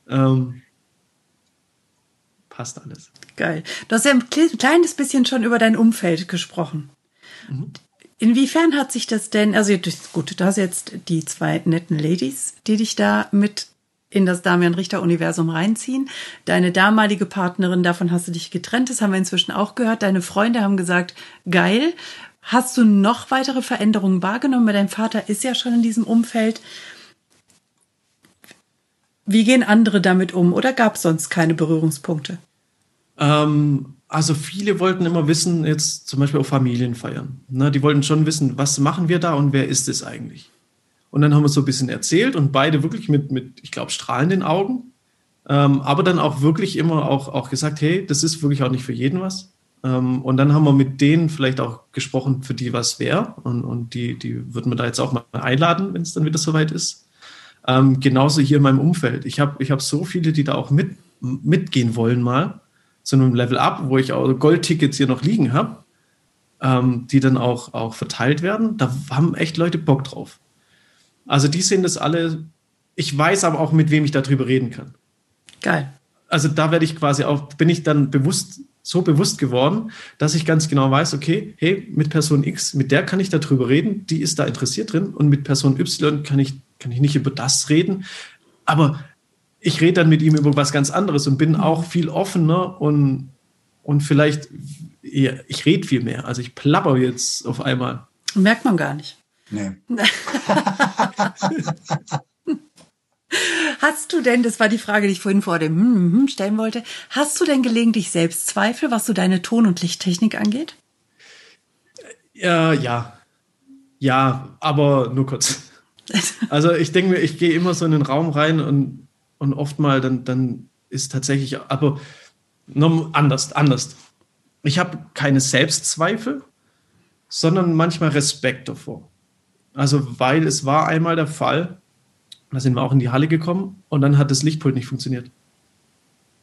Ähm, passt alles. Geil. Du hast ja ein kleines bisschen schon über dein Umfeld gesprochen. Mhm. Inwiefern hat sich das denn, also gut, du hast jetzt die zwei netten Ladies, die dich da mit in das Damian Richter Universum reinziehen. Deine damalige Partnerin, davon hast du dich getrennt, das haben wir inzwischen auch gehört. Deine Freunde haben gesagt, geil. Hast du noch weitere Veränderungen wahrgenommen? Weil dein Vater ist ja schon in diesem Umfeld. Wie gehen andere damit um oder gab es sonst keine Berührungspunkte? Ähm, also viele wollten immer wissen, jetzt zum Beispiel auf Familienfeiern. Ne, die wollten schon wissen, was machen wir da und wer ist es eigentlich? Und dann haben wir so ein bisschen erzählt und beide wirklich mit, mit ich glaube, strahlenden Augen. Ähm, aber dann auch wirklich immer auch, auch gesagt, hey, das ist wirklich auch nicht für jeden was. Ähm, und dann haben wir mit denen vielleicht auch gesprochen, für die was wäre. Und, und die, die würden wir da jetzt auch mal einladen, wenn es dann wieder soweit ist. Ähm, genauso hier in meinem Umfeld. Ich habe ich hab so viele, die da auch mit, mitgehen wollen mal zu einem Level Up, wo ich auch Goldtickets hier noch liegen habe, ähm, die dann auch, auch verteilt werden. Da haben echt Leute Bock drauf. Also die sehen das alle. Ich weiß aber auch, mit wem ich darüber reden kann. Geil. Also da werde ich quasi auch, bin ich dann bewusst, so bewusst geworden, dass ich ganz genau weiß, okay, hey, mit Person X, mit der kann ich darüber reden, die ist da interessiert drin und mit Person Y kann ich, kann ich nicht über das reden. Aber ich rede dann mit ihm über was ganz anderes und bin auch viel offener und, und vielleicht, ich rede viel mehr. Also ich plapper jetzt auf einmal. Merkt man gar nicht. Nee. *laughs* Hast du denn, das war die Frage, die ich vorhin vor dem hm, hm, stellen wollte, hast du denn gelegentlich Selbstzweifel, was so deine Ton- und Lichttechnik angeht? Ja, ja. Ja, aber nur kurz. *laughs* Also ich denke mir, ich gehe immer so in den Raum rein und, und oft mal dann, dann ist tatsächlich, aber anders, anders. Ich habe keine Selbstzweifel, sondern manchmal Respekt davor. Also, weil es war einmal der Fall, da sind wir auch in die Halle gekommen und dann hat das Lichtpult nicht funktioniert.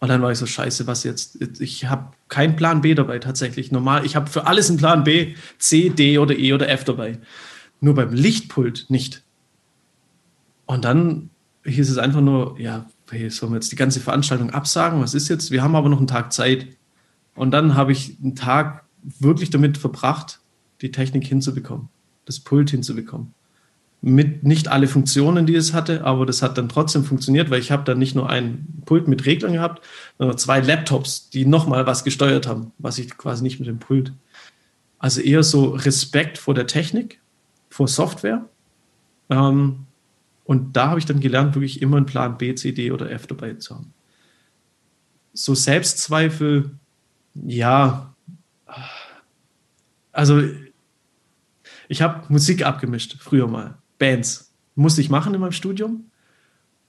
Und dann war ich so, scheiße, was jetzt? Ich habe keinen Plan B dabei tatsächlich. Normal, ich habe für alles einen Plan B, C, D oder E oder F dabei. Nur beim Lichtpult nicht. Und dann hieß es einfach nur, ja, hey, sollen wir jetzt die ganze Veranstaltung absagen? Was ist jetzt? Wir haben aber noch einen Tag Zeit. Und dann habe ich einen Tag wirklich damit verbracht, die Technik hinzubekommen das Pult hinzubekommen. Mit nicht alle Funktionen, die es hatte, aber das hat dann trotzdem funktioniert, weil ich habe dann nicht nur ein Pult mit Reglern gehabt, sondern zwei Laptops, die nochmal was gesteuert haben, was ich quasi nicht mit dem Pult. Also eher so Respekt vor der Technik, vor Software. Ähm, und da habe ich dann gelernt, wirklich immer einen Plan B, C, D oder F dabei zu haben. So Selbstzweifel Ja, also ich habe Musik abgemischt, früher mal. Bands. Musste ich machen in meinem Studium.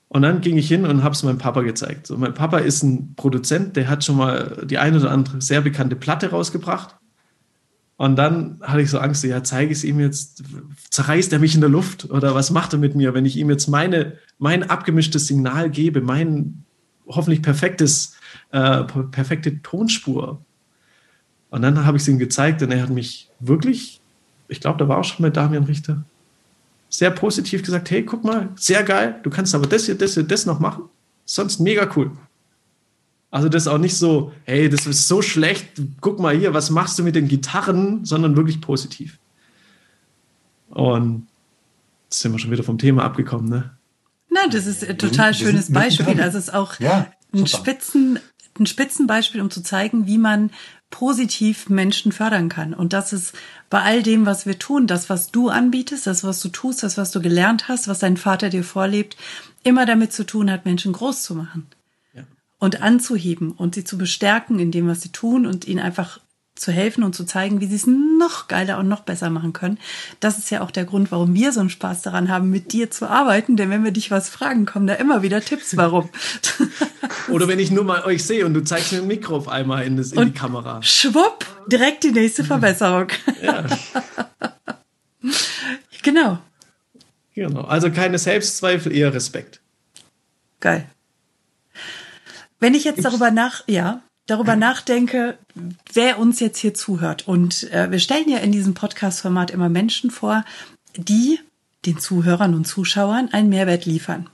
Und dann ging ich hin und habe es meinem Papa gezeigt. So, mein Papa ist ein Produzent, der hat schon mal die eine oder andere sehr bekannte Platte rausgebracht. Und dann hatte ich so Angst, ja, zeige ich es ihm jetzt, zerreißt er mich in der Luft oder was macht er mit mir, wenn ich ihm jetzt meine, mein abgemischtes Signal gebe, mein hoffentlich perfektes, äh, perfekte Tonspur. Und dann habe ich es ihm gezeigt und er hat mich wirklich, ich glaube, da war auch schon mal Damian Richter, sehr positiv gesagt, hey, guck mal, sehr geil, du kannst aber das hier, das hier, das noch machen. Sonst mega cool. Also das ist auch nicht so, hey, das ist so schlecht, guck mal hier, was machst du mit den Gitarren, sondern wirklich positiv. Und jetzt sind wir schon wieder vom Thema abgekommen, ne? Na, das ist ein total schönes Beispiel. Also es ist auch ja, ein, Spitzen, ein Spitzenbeispiel, um zu zeigen, wie man positiv Menschen fördern kann. Und das ist bei all dem, was wir tun, das, was du anbietest, das, was du tust, das, was du gelernt hast, was dein Vater dir vorlebt, immer damit zu tun hat, Menschen groß zu machen. Und anzuheben und sie zu bestärken in dem, was sie tun und ihnen einfach zu helfen und zu zeigen, wie sie es noch geiler und noch besser machen können. Das ist ja auch der Grund, warum wir so einen Spaß daran haben, mit dir zu arbeiten. Denn wenn wir dich was fragen, kommen da immer wieder Tipps, warum. *laughs* Oder wenn ich nur mal euch sehe und du zeigst mir ein Mikro auf einmal in, das, in die Kamera. Schwupp, direkt die nächste Verbesserung. Ja. *laughs* genau. Genau. Also keine Selbstzweifel, eher Respekt. Geil. Wenn ich jetzt darüber nach, ja darüber nachdenke, wer uns jetzt hier zuhört. Und äh, wir stellen ja in diesem Podcast-Format immer Menschen vor, die den Zuhörern und Zuschauern einen Mehrwert liefern.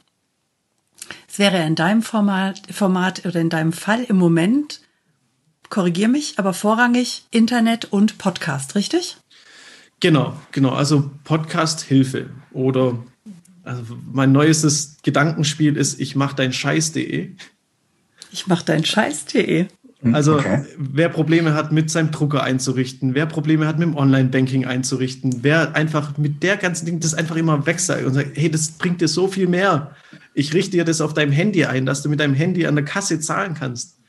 Es wäre in deinem Format, Format oder in deinem Fall im Moment, korrigier mich, aber vorrangig Internet und Podcast, richtig? Genau, genau. Also Podcast-Hilfe oder also mein neuestes Gedankenspiel ist, ich mach dein Scheiß.de. Ich mach dein Scheiß.de. Hm, also okay. wer Probleme hat, mit seinem Drucker einzurichten, wer Probleme hat, mit dem Online-Banking einzurichten, wer einfach mit der ganzen Ding das einfach immer wegseigt und sagt, hey, das bringt dir so viel mehr. Ich richte dir das auf deinem Handy ein, dass du mit deinem Handy an der Kasse zahlen kannst.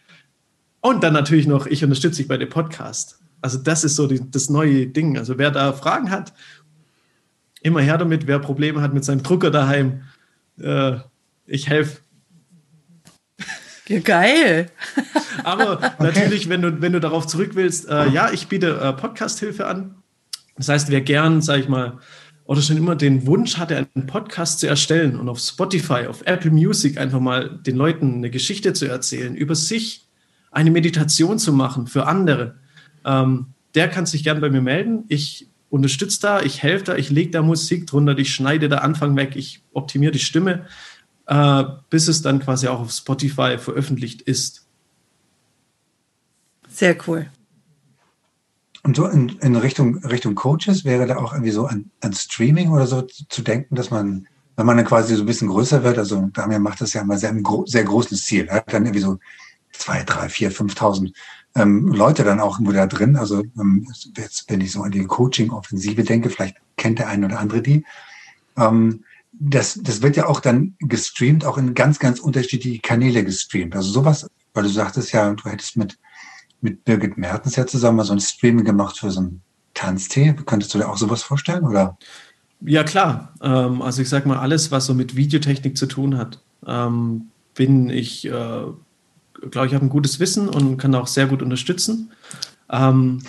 Und dann natürlich noch, ich unterstütze dich bei dem Podcast. Also das ist so die, das neue Ding. Also wer da Fragen hat, immer her damit. Wer Probleme hat mit seinem Drucker daheim, äh, ich helfe ja, geil. Aber okay. natürlich, wenn du, wenn du darauf zurück willst, äh, ja, ich biete äh, Podcast-Hilfe an. Das heißt, wer gern, sag ich mal, oder schon immer den Wunsch hatte, einen Podcast zu erstellen und auf Spotify, auf Apple Music einfach mal den Leuten eine Geschichte zu erzählen, über sich eine Meditation zu machen für andere, ähm, der kann sich gern bei mir melden. Ich unterstütze da, ich helfe da, ich lege da Musik drunter, ich schneide da Anfang weg, ich optimiere die Stimme äh, bis es dann quasi auch auf Spotify veröffentlicht ist. Sehr cool. Und so in, in Richtung, Richtung Coaches wäre da auch irgendwie so an, an Streaming oder so zu denken, dass man, wenn man dann quasi so ein bisschen größer wird, also Damian macht das ja immer sehr, sehr großes Ziel, er hat dann irgendwie so zwei, drei, vier, 5.000 ähm, Leute dann auch irgendwo da drin. Also ähm, jetzt, wenn ich so an die Coaching-Offensive denke, vielleicht kennt der eine oder andere die. Ähm, das, das wird ja auch dann gestreamt, auch in ganz, ganz unterschiedliche Kanäle gestreamt. Also sowas, weil du sagtest ja, du hättest mit, mit Birgit Mertens ja zusammen mal so ein Streaming gemacht für so ein Tanztee. Könntest du dir auch sowas vorstellen, oder? Ja, klar. Ähm, also ich sag mal, alles, was so mit Videotechnik zu tun hat, ähm, bin ich, äh, glaube ich, habe ein gutes Wissen und kann auch sehr gut unterstützen. Ähm,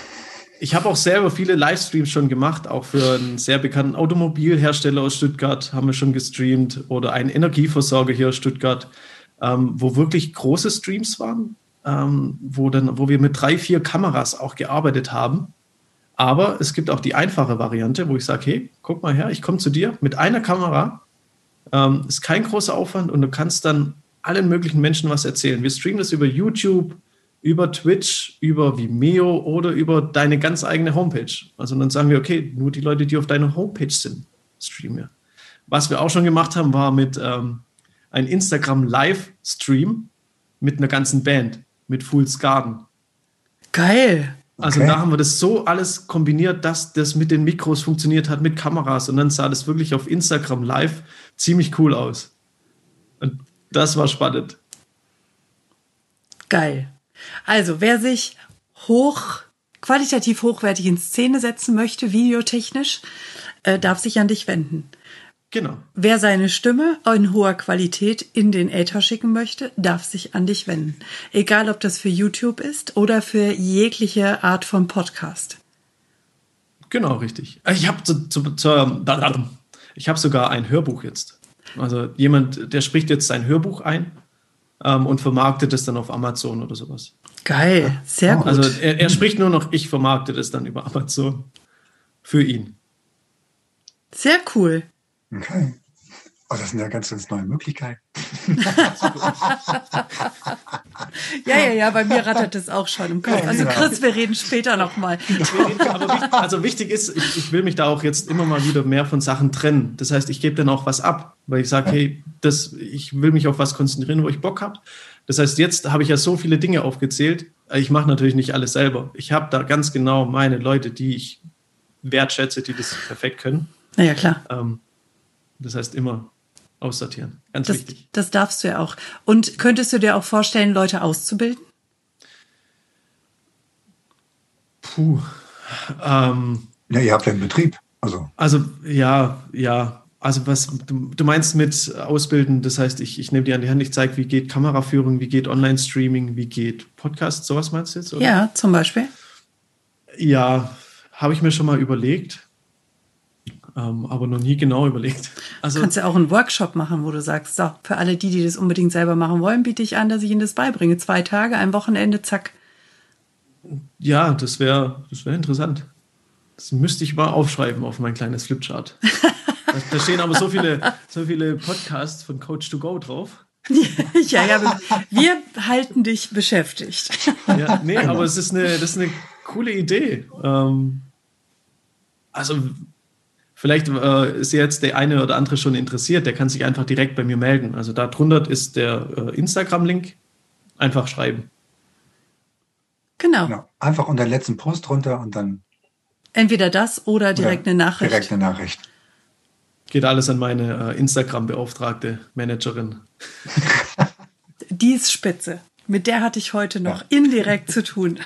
ich habe auch selber viele Livestreams schon gemacht, auch für einen sehr bekannten Automobilhersteller aus Stuttgart haben wir schon gestreamt oder einen Energieversorger hier aus Stuttgart, ähm, wo wirklich große Streams waren, ähm, wo, dann, wo wir mit drei, vier Kameras auch gearbeitet haben. Aber es gibt auch die einfache Variante, wo ich sage, hey, guck mal her, ich komme zu dir mit einer Kamera, ähm, ist kein großer Aufwand und du kannst dann allen möglichen Menschen was erzählen. Wir streamen das über YouTube, über Twitch, über Vimeo oder über deine ganz eigene Homepage. Also dann sagen wir, okay, nur die Leute, die auf deiner Homepage sind, streamen wir. Was wir auch schon gemacht haben, war mit ähm, einem Instagram-Livestream mit einer ganzen Band, mit Fool's Garden. Geil. Also okay. da haben wir das so alles kombiniert, dass das mit den Mikros funktioniert hat, mit Kameras. Und dann sah das wirklich auf Instagram live ziemlich cool aus. Und das war spannend. Geil. Also, wer sich hoch, qualitativ hochwertig in Szene setzen möchte, videotechnisch, äh, darf sich an dich wenden. Genau. Wer seine Stimme in hoher Qualität in den Äther schicken möchte, darf sich an dich wenden. Egal, ob das für YouTube ist oder für jegliche Art von Podcast. Genau, richtig. Ich habe zu, zu, zu, ich hab sogar ein Hörbuch jetzt. Also jemand, der spricht jetzt sein Hörbuch ein ähm, und vermarktet es dann auf Amazon oder sowas. Geil, sehr gut. Also er, er spricht nur noch, ich vermarkte das dann über Amazon für ihn. Sehr cool. Okay. Oh, das sind ja ganz, ganz neue Möglichkeiten. ja, ja, ja, bei mir rattert es auch schon im Kopf. Also Chris, wir reden später nochmal. Also wichtig ist, ich, ich, will mich da auch jetzt immer mal wieder mehr von Sachen trennen. Das heißt, ich gebe dann auch was ab, weil ich sage, hey, das, ich will mich auf was konzentrieren, wo ich Bock habe. Das heißt, jetzt habe ich ja so viele Dinge aufgezählt. Ich mache natürlich nicht alles selber. Ich habe da ganz genau meine Leute, die ich wertschätze, die das perfekt können. Naja, klar. Ähm, das heißt immer aussortieren. Ganz das, wichtig. Das darfst du ja auch. Und könntest du dir auch vorstellen, Leute auszubilden? Puh. Ähm, ja, ihr habt ja einen Betrieb. Also, also ja, ja. Also was du, du meinst mit Ausbilden, das heißt, ich, ich nehme dir an die Hand, ich zeige, wie geht Kameraführung, wie geht Online-Streaming, wie geht Podcast, sowas meinst du jetzt? Oder? Ja, zum Beispiel. Ja, habe ich mir schon mal überlegt ähm, aber noch nie genau überlegt. Also, du kannst ja auch einen Workshop machen, wo du sagst, so, für alle die, die das unbedingt selber machen wollen, biete ich an, dass ich ihnen das beibringe. Zwei Tage, ein Wochenende, zack. Ja, das wäre das wär interessant. Das müsste ich mal aufschreiben auf mein kleines Flipchart. da stehen aber so viele, so viele Podcasts von Coach to Go drauf. *laughs* ja, ja, wir halten dich beschäftigt. ja, nee, aber es ist eine, das ist eine coole Idee. Ähm, also Vielleicht äh, ist jetzt der eine oder andere schon interessiert, der kann sich einfach direkt bei mir melden. Also da drunter ist der äh, Instagram-Link. Einfach schreiben. Genau. genau. Einfach unter den letzten Post drunter und dann. Entweder das oder direkt oder eine Nachricht. Direkt eine Nachricht. Geht alles an meine äh, Instagram-beauftragte Managerin. *laughs* Die ist spitze. Mit der hatte ich heute noch ja. indirekt zu tun.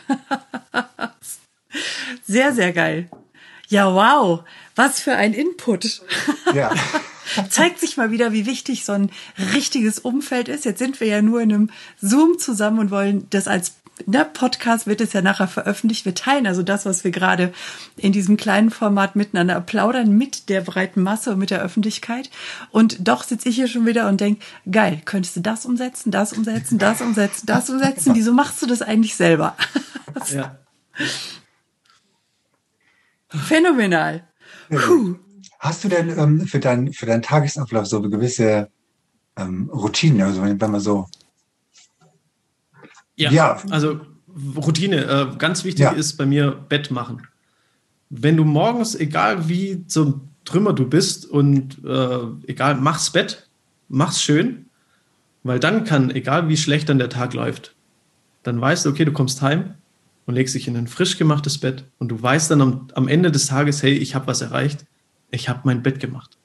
*laughs* sehr, sehr geil. Ja, wow. Was für ein Input. Ja. *laughs* Zeigt sich mal wieder, wie wichtig so ein richtiges Umfeld ist. Jetzt sind wir ja nur in einem Zoom zusammen und wollen das als der Podcast wird es ja nachher veröffentlicht. Wir teilen also das, was wir gerade in diesem kleinen Format miteinander plaudern, mit der breiten Masse und mit der Öffentlichkeit. Und doch sitze ich hier schon wieder und denke, geil, könntest du das umsetzen, das umsetzen, das umsetzen, das umsetzen? *laughs* Wieso machst du das eigentlich selber? Ja. *laughs* Phänomenal. Puh. Hast du denn ähm, für, dein, für deinen Tagesablauf so gewisse ähm, Routinen, also wenn, wenn man so. Ja, ja. also Routine, äh, ganz wichtig ja. ist bei mir Bett machen. Wenn du morgens, egal wie zum Trümmer du bist und äh, egal, mach's Bett, mach's schön, weil dann kann, egal wie schlecht dann der Tag läuft, dann weißt du, okay, du kommst heim, und legst dich in ein frisch gemachtes Bett und du weißt dann am, am Ende des Tages, hey, ich habe was erreicht, ich habe mein Bett gemacht.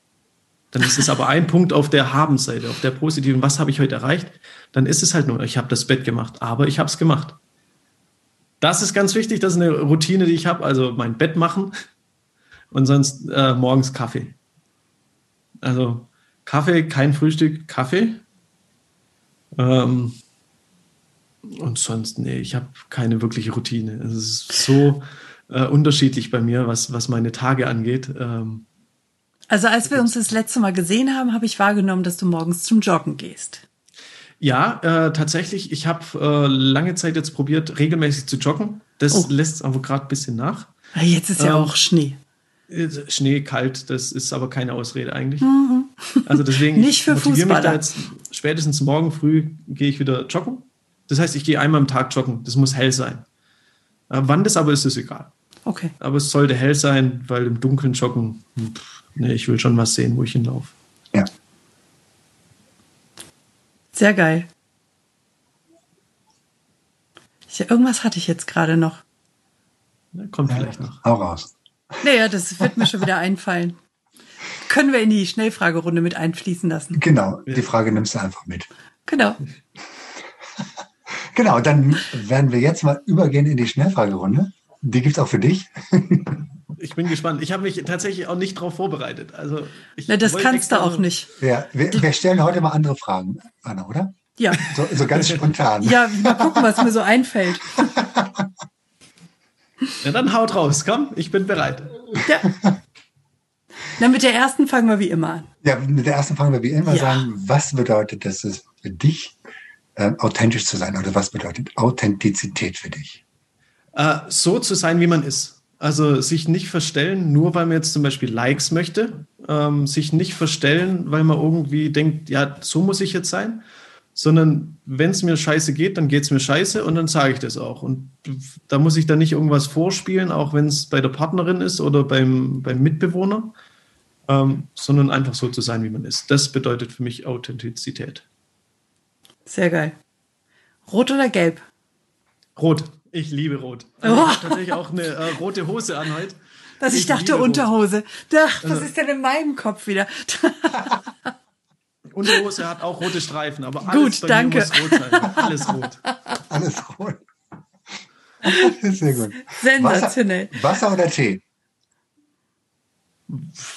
Dann ist es aber ein *laughs* Punkt auf der Habenseite, auf der positiven, was habe ich heute erreicht? Dann ist es halt nur, ich habe das Bett gemacht, aber ich habe es gemacht. Das ist ganz wichtig, das ist eine Routine, die ich habe, also mein Bett machen und sonst äh, morgens Kaffee. Also Kaffee, kein Frühstück, Kaffee. Ähm, und sonst, nee, ich habe keine wirkliche Routine. Es ist so äh, unterschiedlich bei mir, was, was meine Tage angeht. Ähm, also als wir uns das letzte Mal gesehen haben, habe ich wahrgenommen, dass du morgens zum Joggen gehst. Ja, äh, tatsächlich. Ich habe äh, lange Zeit jetzt probiert, regelmäßig zu joggen. Das oh. lässt aber gerade ein bisschen nach. Ah, jetzt ist ja ähm, auch Schnee. Schnee, kalt, das ist aber keine Ausrede eigentlich. Mhm. Also deswegen *laughs* Nicht für motiviere mich da jetzt spätestens morgen früh gehe ich wieder joggen. Das heißt, ich gehe einmal am Tag joggen. Das muss hell sein. Äh, wann das aber ist, ist egal. Okay. Aber es sollte hell sein, weil im Dunkeln joggen, pff, nee, ich will schon was sehen, wo ich hinlaufe. Ja. Sehr geil. Ich, irgendwas hatte ich jetzt gerade noch. Kommt ja, vielleicht noch. Hau raus. Naja, das wird mir schon wieder einfallen. Können wir in die Schnellfragerunde mit einfließen lassen? Genau, die Frage nimmst du einfach mit. Genau. *laughs* Genau, dann werden wir jetzt mal übergehen in die Schnellfragerunde. Die gibt es auch für dich. Ich bin gespannt. Ich habe mich tatsächlich auch nicht darauf vorbereitet. Also Na, das kannst du auch nicht. Ja, wir, wir, stellen heute mal andere Fragen, Anna, oder? Ja. So, so ganz spontan. Ja, mal gucken, was mir so einfällt. Ja, dann haut raus, komm, ich bin bereit. Ja. Na, mit der ersten fangen wir wie immer an. Ja, mit der ersten fangen wir wie immer ja. sagen, was bedeutet das für dich, äh, authentisch zu sein? Oder was bedeutet Authentizität für dich? Äh, so zu sein, wie man ist. Also sich nicht verstellen, nur weil man jetzt zum Beispiel Likes möchte, ähm, sich nicht verstellen, weil man irgendwie denkt, ja, so muss ich jetzt sein, sondern wenn es mir scheiße geht, dann geht es mir scheiße und dann sage ich das auch. Und da muss ich dann nicht irgendwas vorspielen, auch wenn es bei der Partnerin ist oder beim, beim Mitbewohner, ähm, sondern einfach so zu sein, wie man ist. Das bedeutet für mich Authentizität. Sehr geil. Rot oder gelb? Rot. Ich liebe Rot. Also oh. Ich habe tatsächlich auch eine äh, rote Hose an heute. Dass ich, ich dachte Unterhose. Ach, was also, ist denn in meinem Kopf wieder? *laughs* *laughs* Unterhose hat auch rote Streifen, aber alles gut, danke. muss rot sein. Alles rot. *laughs* Alles rot. Sehr gut. Sensationell. Wasser, Wasser oder Tee?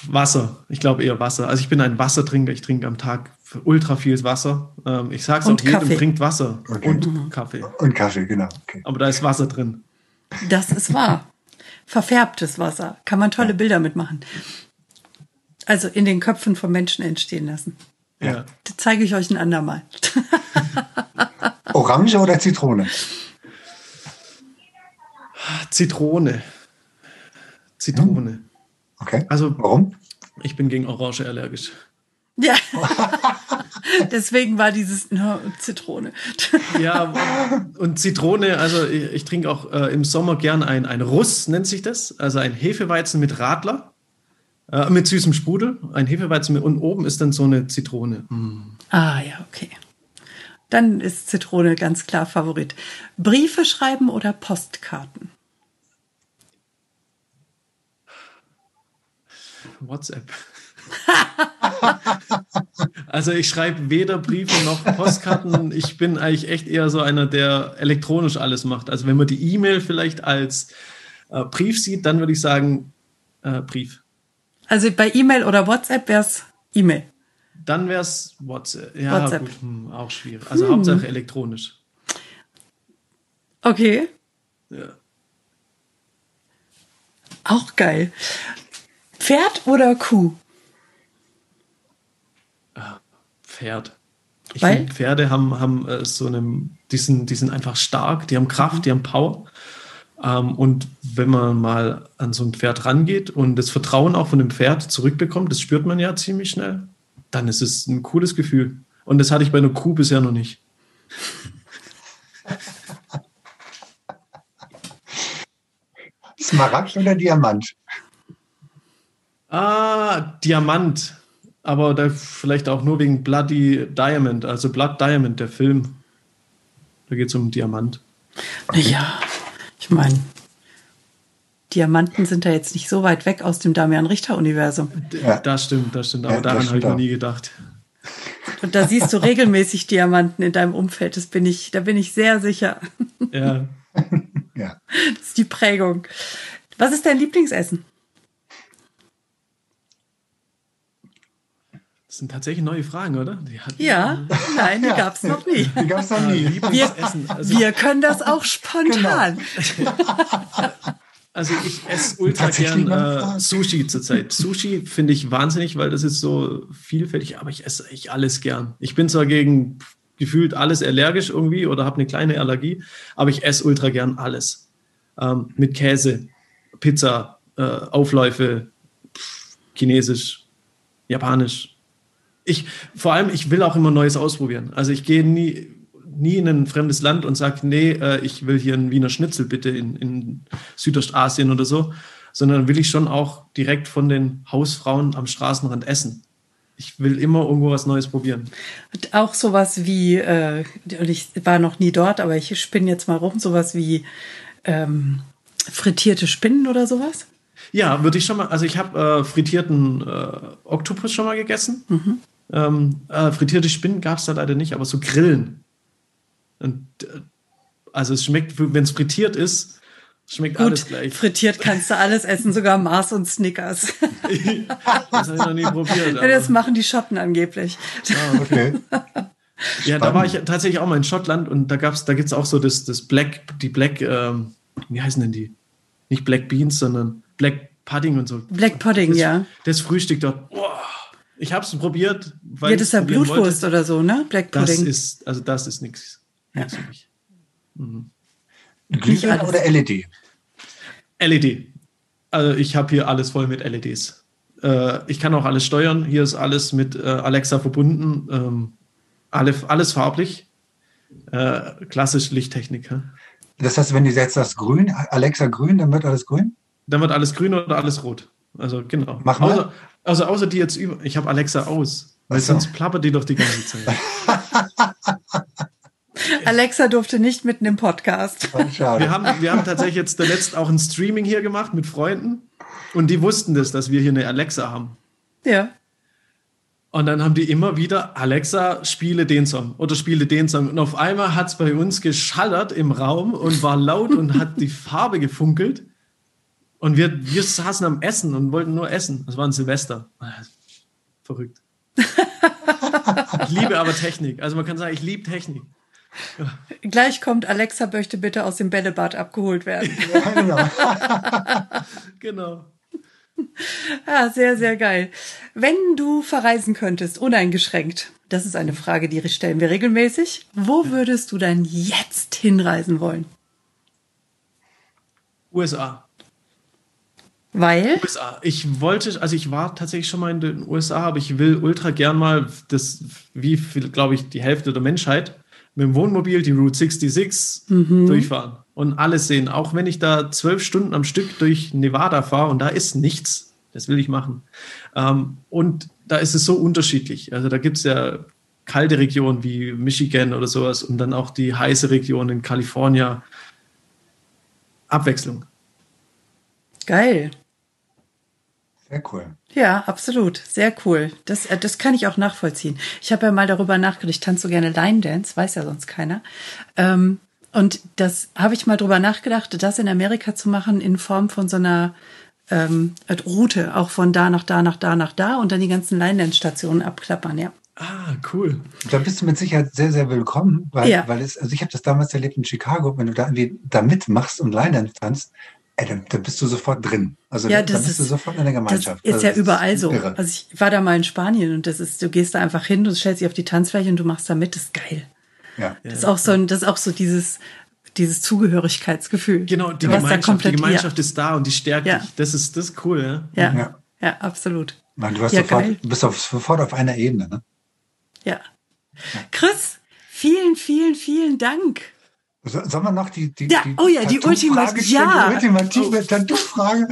Wasser. Ich glaube eher Wasser. Also ich bin ein Wassertrinker. Ich trinke am Tag ultra viel Wasser. Ähm, ich sage es auch jedem, trinkt Wasser okay. und mhm. Kaffee. Und Kaffee, genau. Okay. Aber da ist Wasser drin. Das ist wahr. Verfärbtes Wasser. Kann man tolle ja. Bilder mitmachen. Also in den Köpfen von Menschen entstehen lassen. Ja. Das zeige ich euch ein andermal. *laughs* Orange oder Zitrone? Zitrone. Zitrone. Hm. Okay. Also, warum? Ich bin gegen Orange allergisch. Ja. *laughs* Deswegen war dieses no, Zitrone. ja, und Zitrone, also ich, ich trinke auch äh, im Sommer gern ein, ein Russ, nennt sich das. Also ein Hefeweizen mit Radler, äh, mit süßem Sprudel. Ein Hefeweizen mit, und oben ist dann so eine Zitrone. Mm. Ah, ja, okay. Dann ist Zitrone ganz klar Favorit. Briefe schreiben oder Postkarten? WhatsApp. *laughs* also ich schreibe weder Briefe noch Postkarten. Ich bin eigentlich echt eher so einer, der elektronisch alles macht. Also wenn man die E-Mail vielleicht als äh, Brief sieht, dann würde ich sagen äh, Brief. Also bei E-Mail oder WhatsApp wäre es E-Mail. Dann wäre es WhatsApp. Ja, WhatsApp. gut, hm, auch schwierig. Also hm. Hauptsache elektronisch. Okay. Ja. Auch geil. Pferd oder Kuh? Pferd. Ich finde, Pferde haben, haben äh, so einen, die sind, die sind einfach stark, die haben Kraft, mhm. die haben Power. Ähm, und wenn man mal an so ein Pferd rangeht und das Vertrauen auch von dem Pferd zurückbekommt, das spürt man ja ziemlich schnell, dann ist es ein cooles Gefühl. Und das hatte ich bei einer Kuh bisher noch nicht. Smaragd oder Diamant? Ah, Diamant aber da vielleicht auch nur wegen Bloody Diamond, also Blood Diamond, der Film. Da geht es um Diamant. Ja, ich meine, Diamanten sind da jetzt nicht so weit weg aus dem Damian Richter-Universum. Ja. Das stimmt, das stimmt, aber ja, daran habe ich noch nie gedacht. Und da siehst du regelmäßig Diamanten in deinem Umfeld, das bin ich, da bin ich sehr sicher. Ja. *laughs* ja. Das ist die Prägung. Was ist dein Lieblingsessen? Sind tatsächlich neue Fragen, oder? ja, *laughs* nein, die ja. gab es noch nie. Die gab es noch nie. Wir, also, wir können das auch spontan. Genau. *laughs* Also ich esse ultra gern äh, Sushi zurzeit. Sushi finde ich wahnsinnig, weil das ist so vielfältig, aber ich esse echt alles gern. Ich bin zwar gegen gefühlt alles allergisch irgendwie oder habe eine kleine Allergie, aber ich esse ultra gern alles. Ähm, mit Käse, Pizza, äh, Aufläufe, Chinesisch, Japanisch, ich, vor allem, ich will auch immer Neues ausprobieren. Also ich gehe nie, nie in ein fremdes Land und sage, nee, äh, ich will hier einen Wiener Schnitzel bitte in, in Südostasien oder so, sondern will ich schon auch direkt von den Hausfrauen am Straßenrand essen. Ich will immer irgendwo was Neues probieren. Und auch sowas wie, äh, ich war noch nie dort, aber ich spinne jetzt mal rum, sowas wie ähm, frittierte Spinnen oder sowas? Ja, würde ich schon mal, also ich habe äh, frittierten äh, Oktopus schon mal gegessen. Mhm. Ähm, äh, frittierte Spinnen gab es da leider nicht, aber so Grillen. Und äh, Also es schmeckt, wenn es frittiert ist, schmeckt Gut, alles gleich. frittiert kannst du alles essen, sogar Mars und Snickers. *laughs* das habe ich noch nie probiert. Ja, das machen die Schotten angeblich. *laughs* Okay. Ja, da war ich tatsächlich auch mal in Schottland und da gab's, da gibt's auch so das, das Black, die Black, ähm, wie heißen denn die? Nicht Black Beans, sondern Black Pudding und so. Black Pudding, das, ja. Das Frühstück dort. Boah, ich habe es probiert, weil Ja, das ist ja Blutwurst wollte. oder so, ne? Black Das Pudding. ist, also das ist nichts. Ja. Nix für mich. Glühbirne alles. oder LED? LED. Also ich habe hier alles voll mit LEDs. Äh, ich kann auch alles steuern. Hier ist alles mit äh, Alexa verbunden. Ähm, alle, alles farblich. Äh, klassisch Lichttechnik. Das heißt, wenn du jetzt das Grün, Alexa grün, dann wird alles grün? Dann wird alles grün oder alles rot. Also genau. Mach mal. Außer, also außer die jetzt über. Ich habe Alexa aus. Weil sonst plappert die doch die ganze Zeit. *laughs* Alexa durfte nicht mitten im Podcast. Schade. Wir haben, wir haben tatsächlich jetzt zuletzt auch ein Streaming hier gemacht mit Freunden. Und die wussten das, dass wir hier eine Alexa haben. Ja. Und dann haben die immer wieder, Alexa, spiele den Song oder spiele den Song. Und auf einmal hat es bei uns geschallert im Raum und war laut und hat die Farbe gefunkelt. Und wir, wir saßen am Essen und wollten nur essen. Das war ein Silvester. Verrückt. Ich liebe aber Technik. Also man kann sagen, ich liebe Technik. Gleich kommt Alexa möchte bitte aus dem Bällebad abgeholt werden. *laughs* Ja, genau. Genau. Ah, sehr, sehr geil. Wenn du verreisen könntest, uneingeschränkt, das ist eine Frage, die stellen wir regelmäßig. Wo würdest du dann jetzt hinreisen wollen? USA. Weil? USA. Ich wollte, also ich war tatsächlich schon mal in den USA, aber ich will ultra gern mal das, wie viel, glaube ich, die Hälfte der Menschheit mit dem Wohnmobil die Route 66 durchfahren und alles sehen. Auch wenn ich da zwölf Stunden am Stück durch Nevada fahre und da ist nichts. Das will ich machen. Ähm, und da ist es so unterschiedlich. Also da gibt es ja kalte Regionen wie Michigan oder sowas und dann auch die heiße Region in Kalifornien. Abwechslung. Geil. Sehr cool. Ja, absolut. Sehr cool. Das, äh, das kann ich auch nachvollziehen. Ich habe ja mal darüber nachgedacht, ich tanze so gerne Line Dance, weiß ja sonst keiner. Ähm, und das habe ich mal drüber nachgedacht, das in Amerika zu machen in Form von so einer ähm, Route, auch von da nach da nach da nach da und dann die ganzen Line Dance Stationen abklappern, ja. Ah, cool. Da bist du mit Sicherheit sehr, sehr willkommen, weil, Ja. weil es, also ich habe das damals erlebt in Chicago, wenn du da, irgendwie da mitmachst und Line Dance tanzt, ey, dann, dann bist du sofort drin. Also Ja, da das bist du ist- sofort in der Das Gemeinschaft. ist Also ja überall so. irre. Also ich war da mal in Spanien und das ist, du gehst da einfach hin, du stellst dich auf die Tanzfläche und du machst da mit, das ist geil. ja. Das ist auch so ein, das ist auch so dieses, dieses Zugehörigkeitsgefühl. Genau, die Du Gemeinschaft, komplett- die Gemeinschaft ist da und die stärkt Ja. dich. Das ist, das ist cool, ja. Ja, ja, Ja. absolut. Man, du hast Ja, sofort, du bist auf, sofort auf einer Ebene. Ne? Ja. Chris, vielen, vielen, vielen Dank. So, sollen wir noch die, die, Ja, die oh ja, die Tattoo-Frage Ultima- stellen? ja. Die ultimative Tattoo-Frage.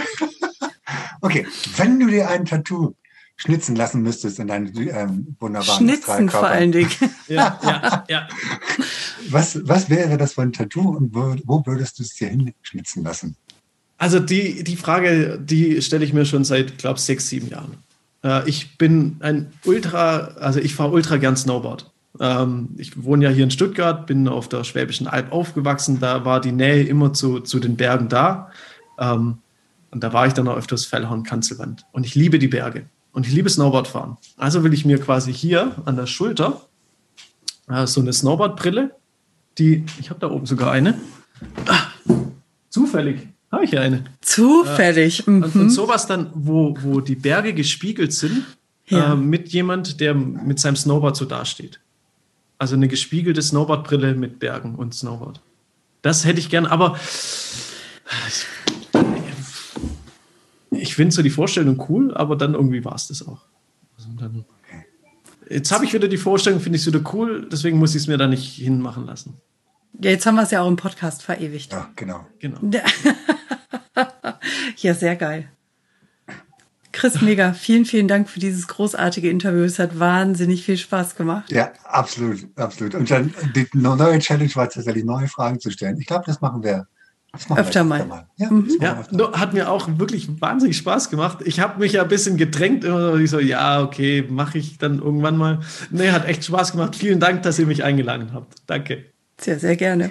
*laughs* okay, wenn du dir ein Tattoo schnitzen lassen müsstest in deinen ähm, wunderbaren Schnitzen vor allen Dingen. *laughs* Ja, ja, ja. was, was wäre das für ein Tattoo und wo, wo würdest du es dir hinschnitzen lassen? Also die, die Frage, die stelle ich mir schon seit, glaube sechs, sieben Jahren. Äh, ich bin ein Ultra, also ich fahre ultra gern Snowboard. Ähm, ich wohne ja hier in Stuttgart, bin auf der Schwäbischen Alb aufgewachsen. Da war die Nähe immer zu, zu den Bergen da. Ähm, und da war ich dann auch öfters Fellhorn, Kanzelwand. Und ich liebe die Berge. Und ich liebe Snowboardfahren. Also will ich mir quasi hier an der Schulter äh, so eine Snowboardbrille, die, ich habe da oben sogar eine. Ah, zufällig habe ich ja eine. Zufällig. Und, Mhm. und sowas dann, wo, wo die Berge gespiegelt sind, Ja. äh, mit jemand, der mit seinem Snowboard so dasteht. Also eine gespiegelte Snowboardbrille mit Bergen und Snowboard. Das hätte ich gern, aber ich, finde so die Vorstellung cool, aber dann irgendwie war es das auch. Also dann, jetzt habe ich wieder die Vorstellung, finde ich es wieder cool, deswegen muss ich es mir da nicht hinmachen lassen. Ja, jetzt haben wir es ja auch im Podcast verewigt. Ja, genau. Genau. *laughs* Ja, sehr geil. Chris, mega. Vielen, vielen Dank für dieses großartige Interview. Es hat wahnsinnig viel Spaß gemacht. Ja, absolut, absolut. Und dann die neue Challenge war tatsächlich neue Fragen zu stellen. Ich glaube, das machen wir. Öfter mal. Ja, Mhm. Ja, öfter. hat mir auch wirklich wahnsinnig Spaß gemacht. Ich habe mich ja ein bisschen gedrängt, immer so, ich so, ja, okay, mache ich dann irgendwann mal. Nee, hat echt Spaß gemacht. Vielen Dank, dass ihr mich eingeladen habt. Danke. Sehr, sehr gerne.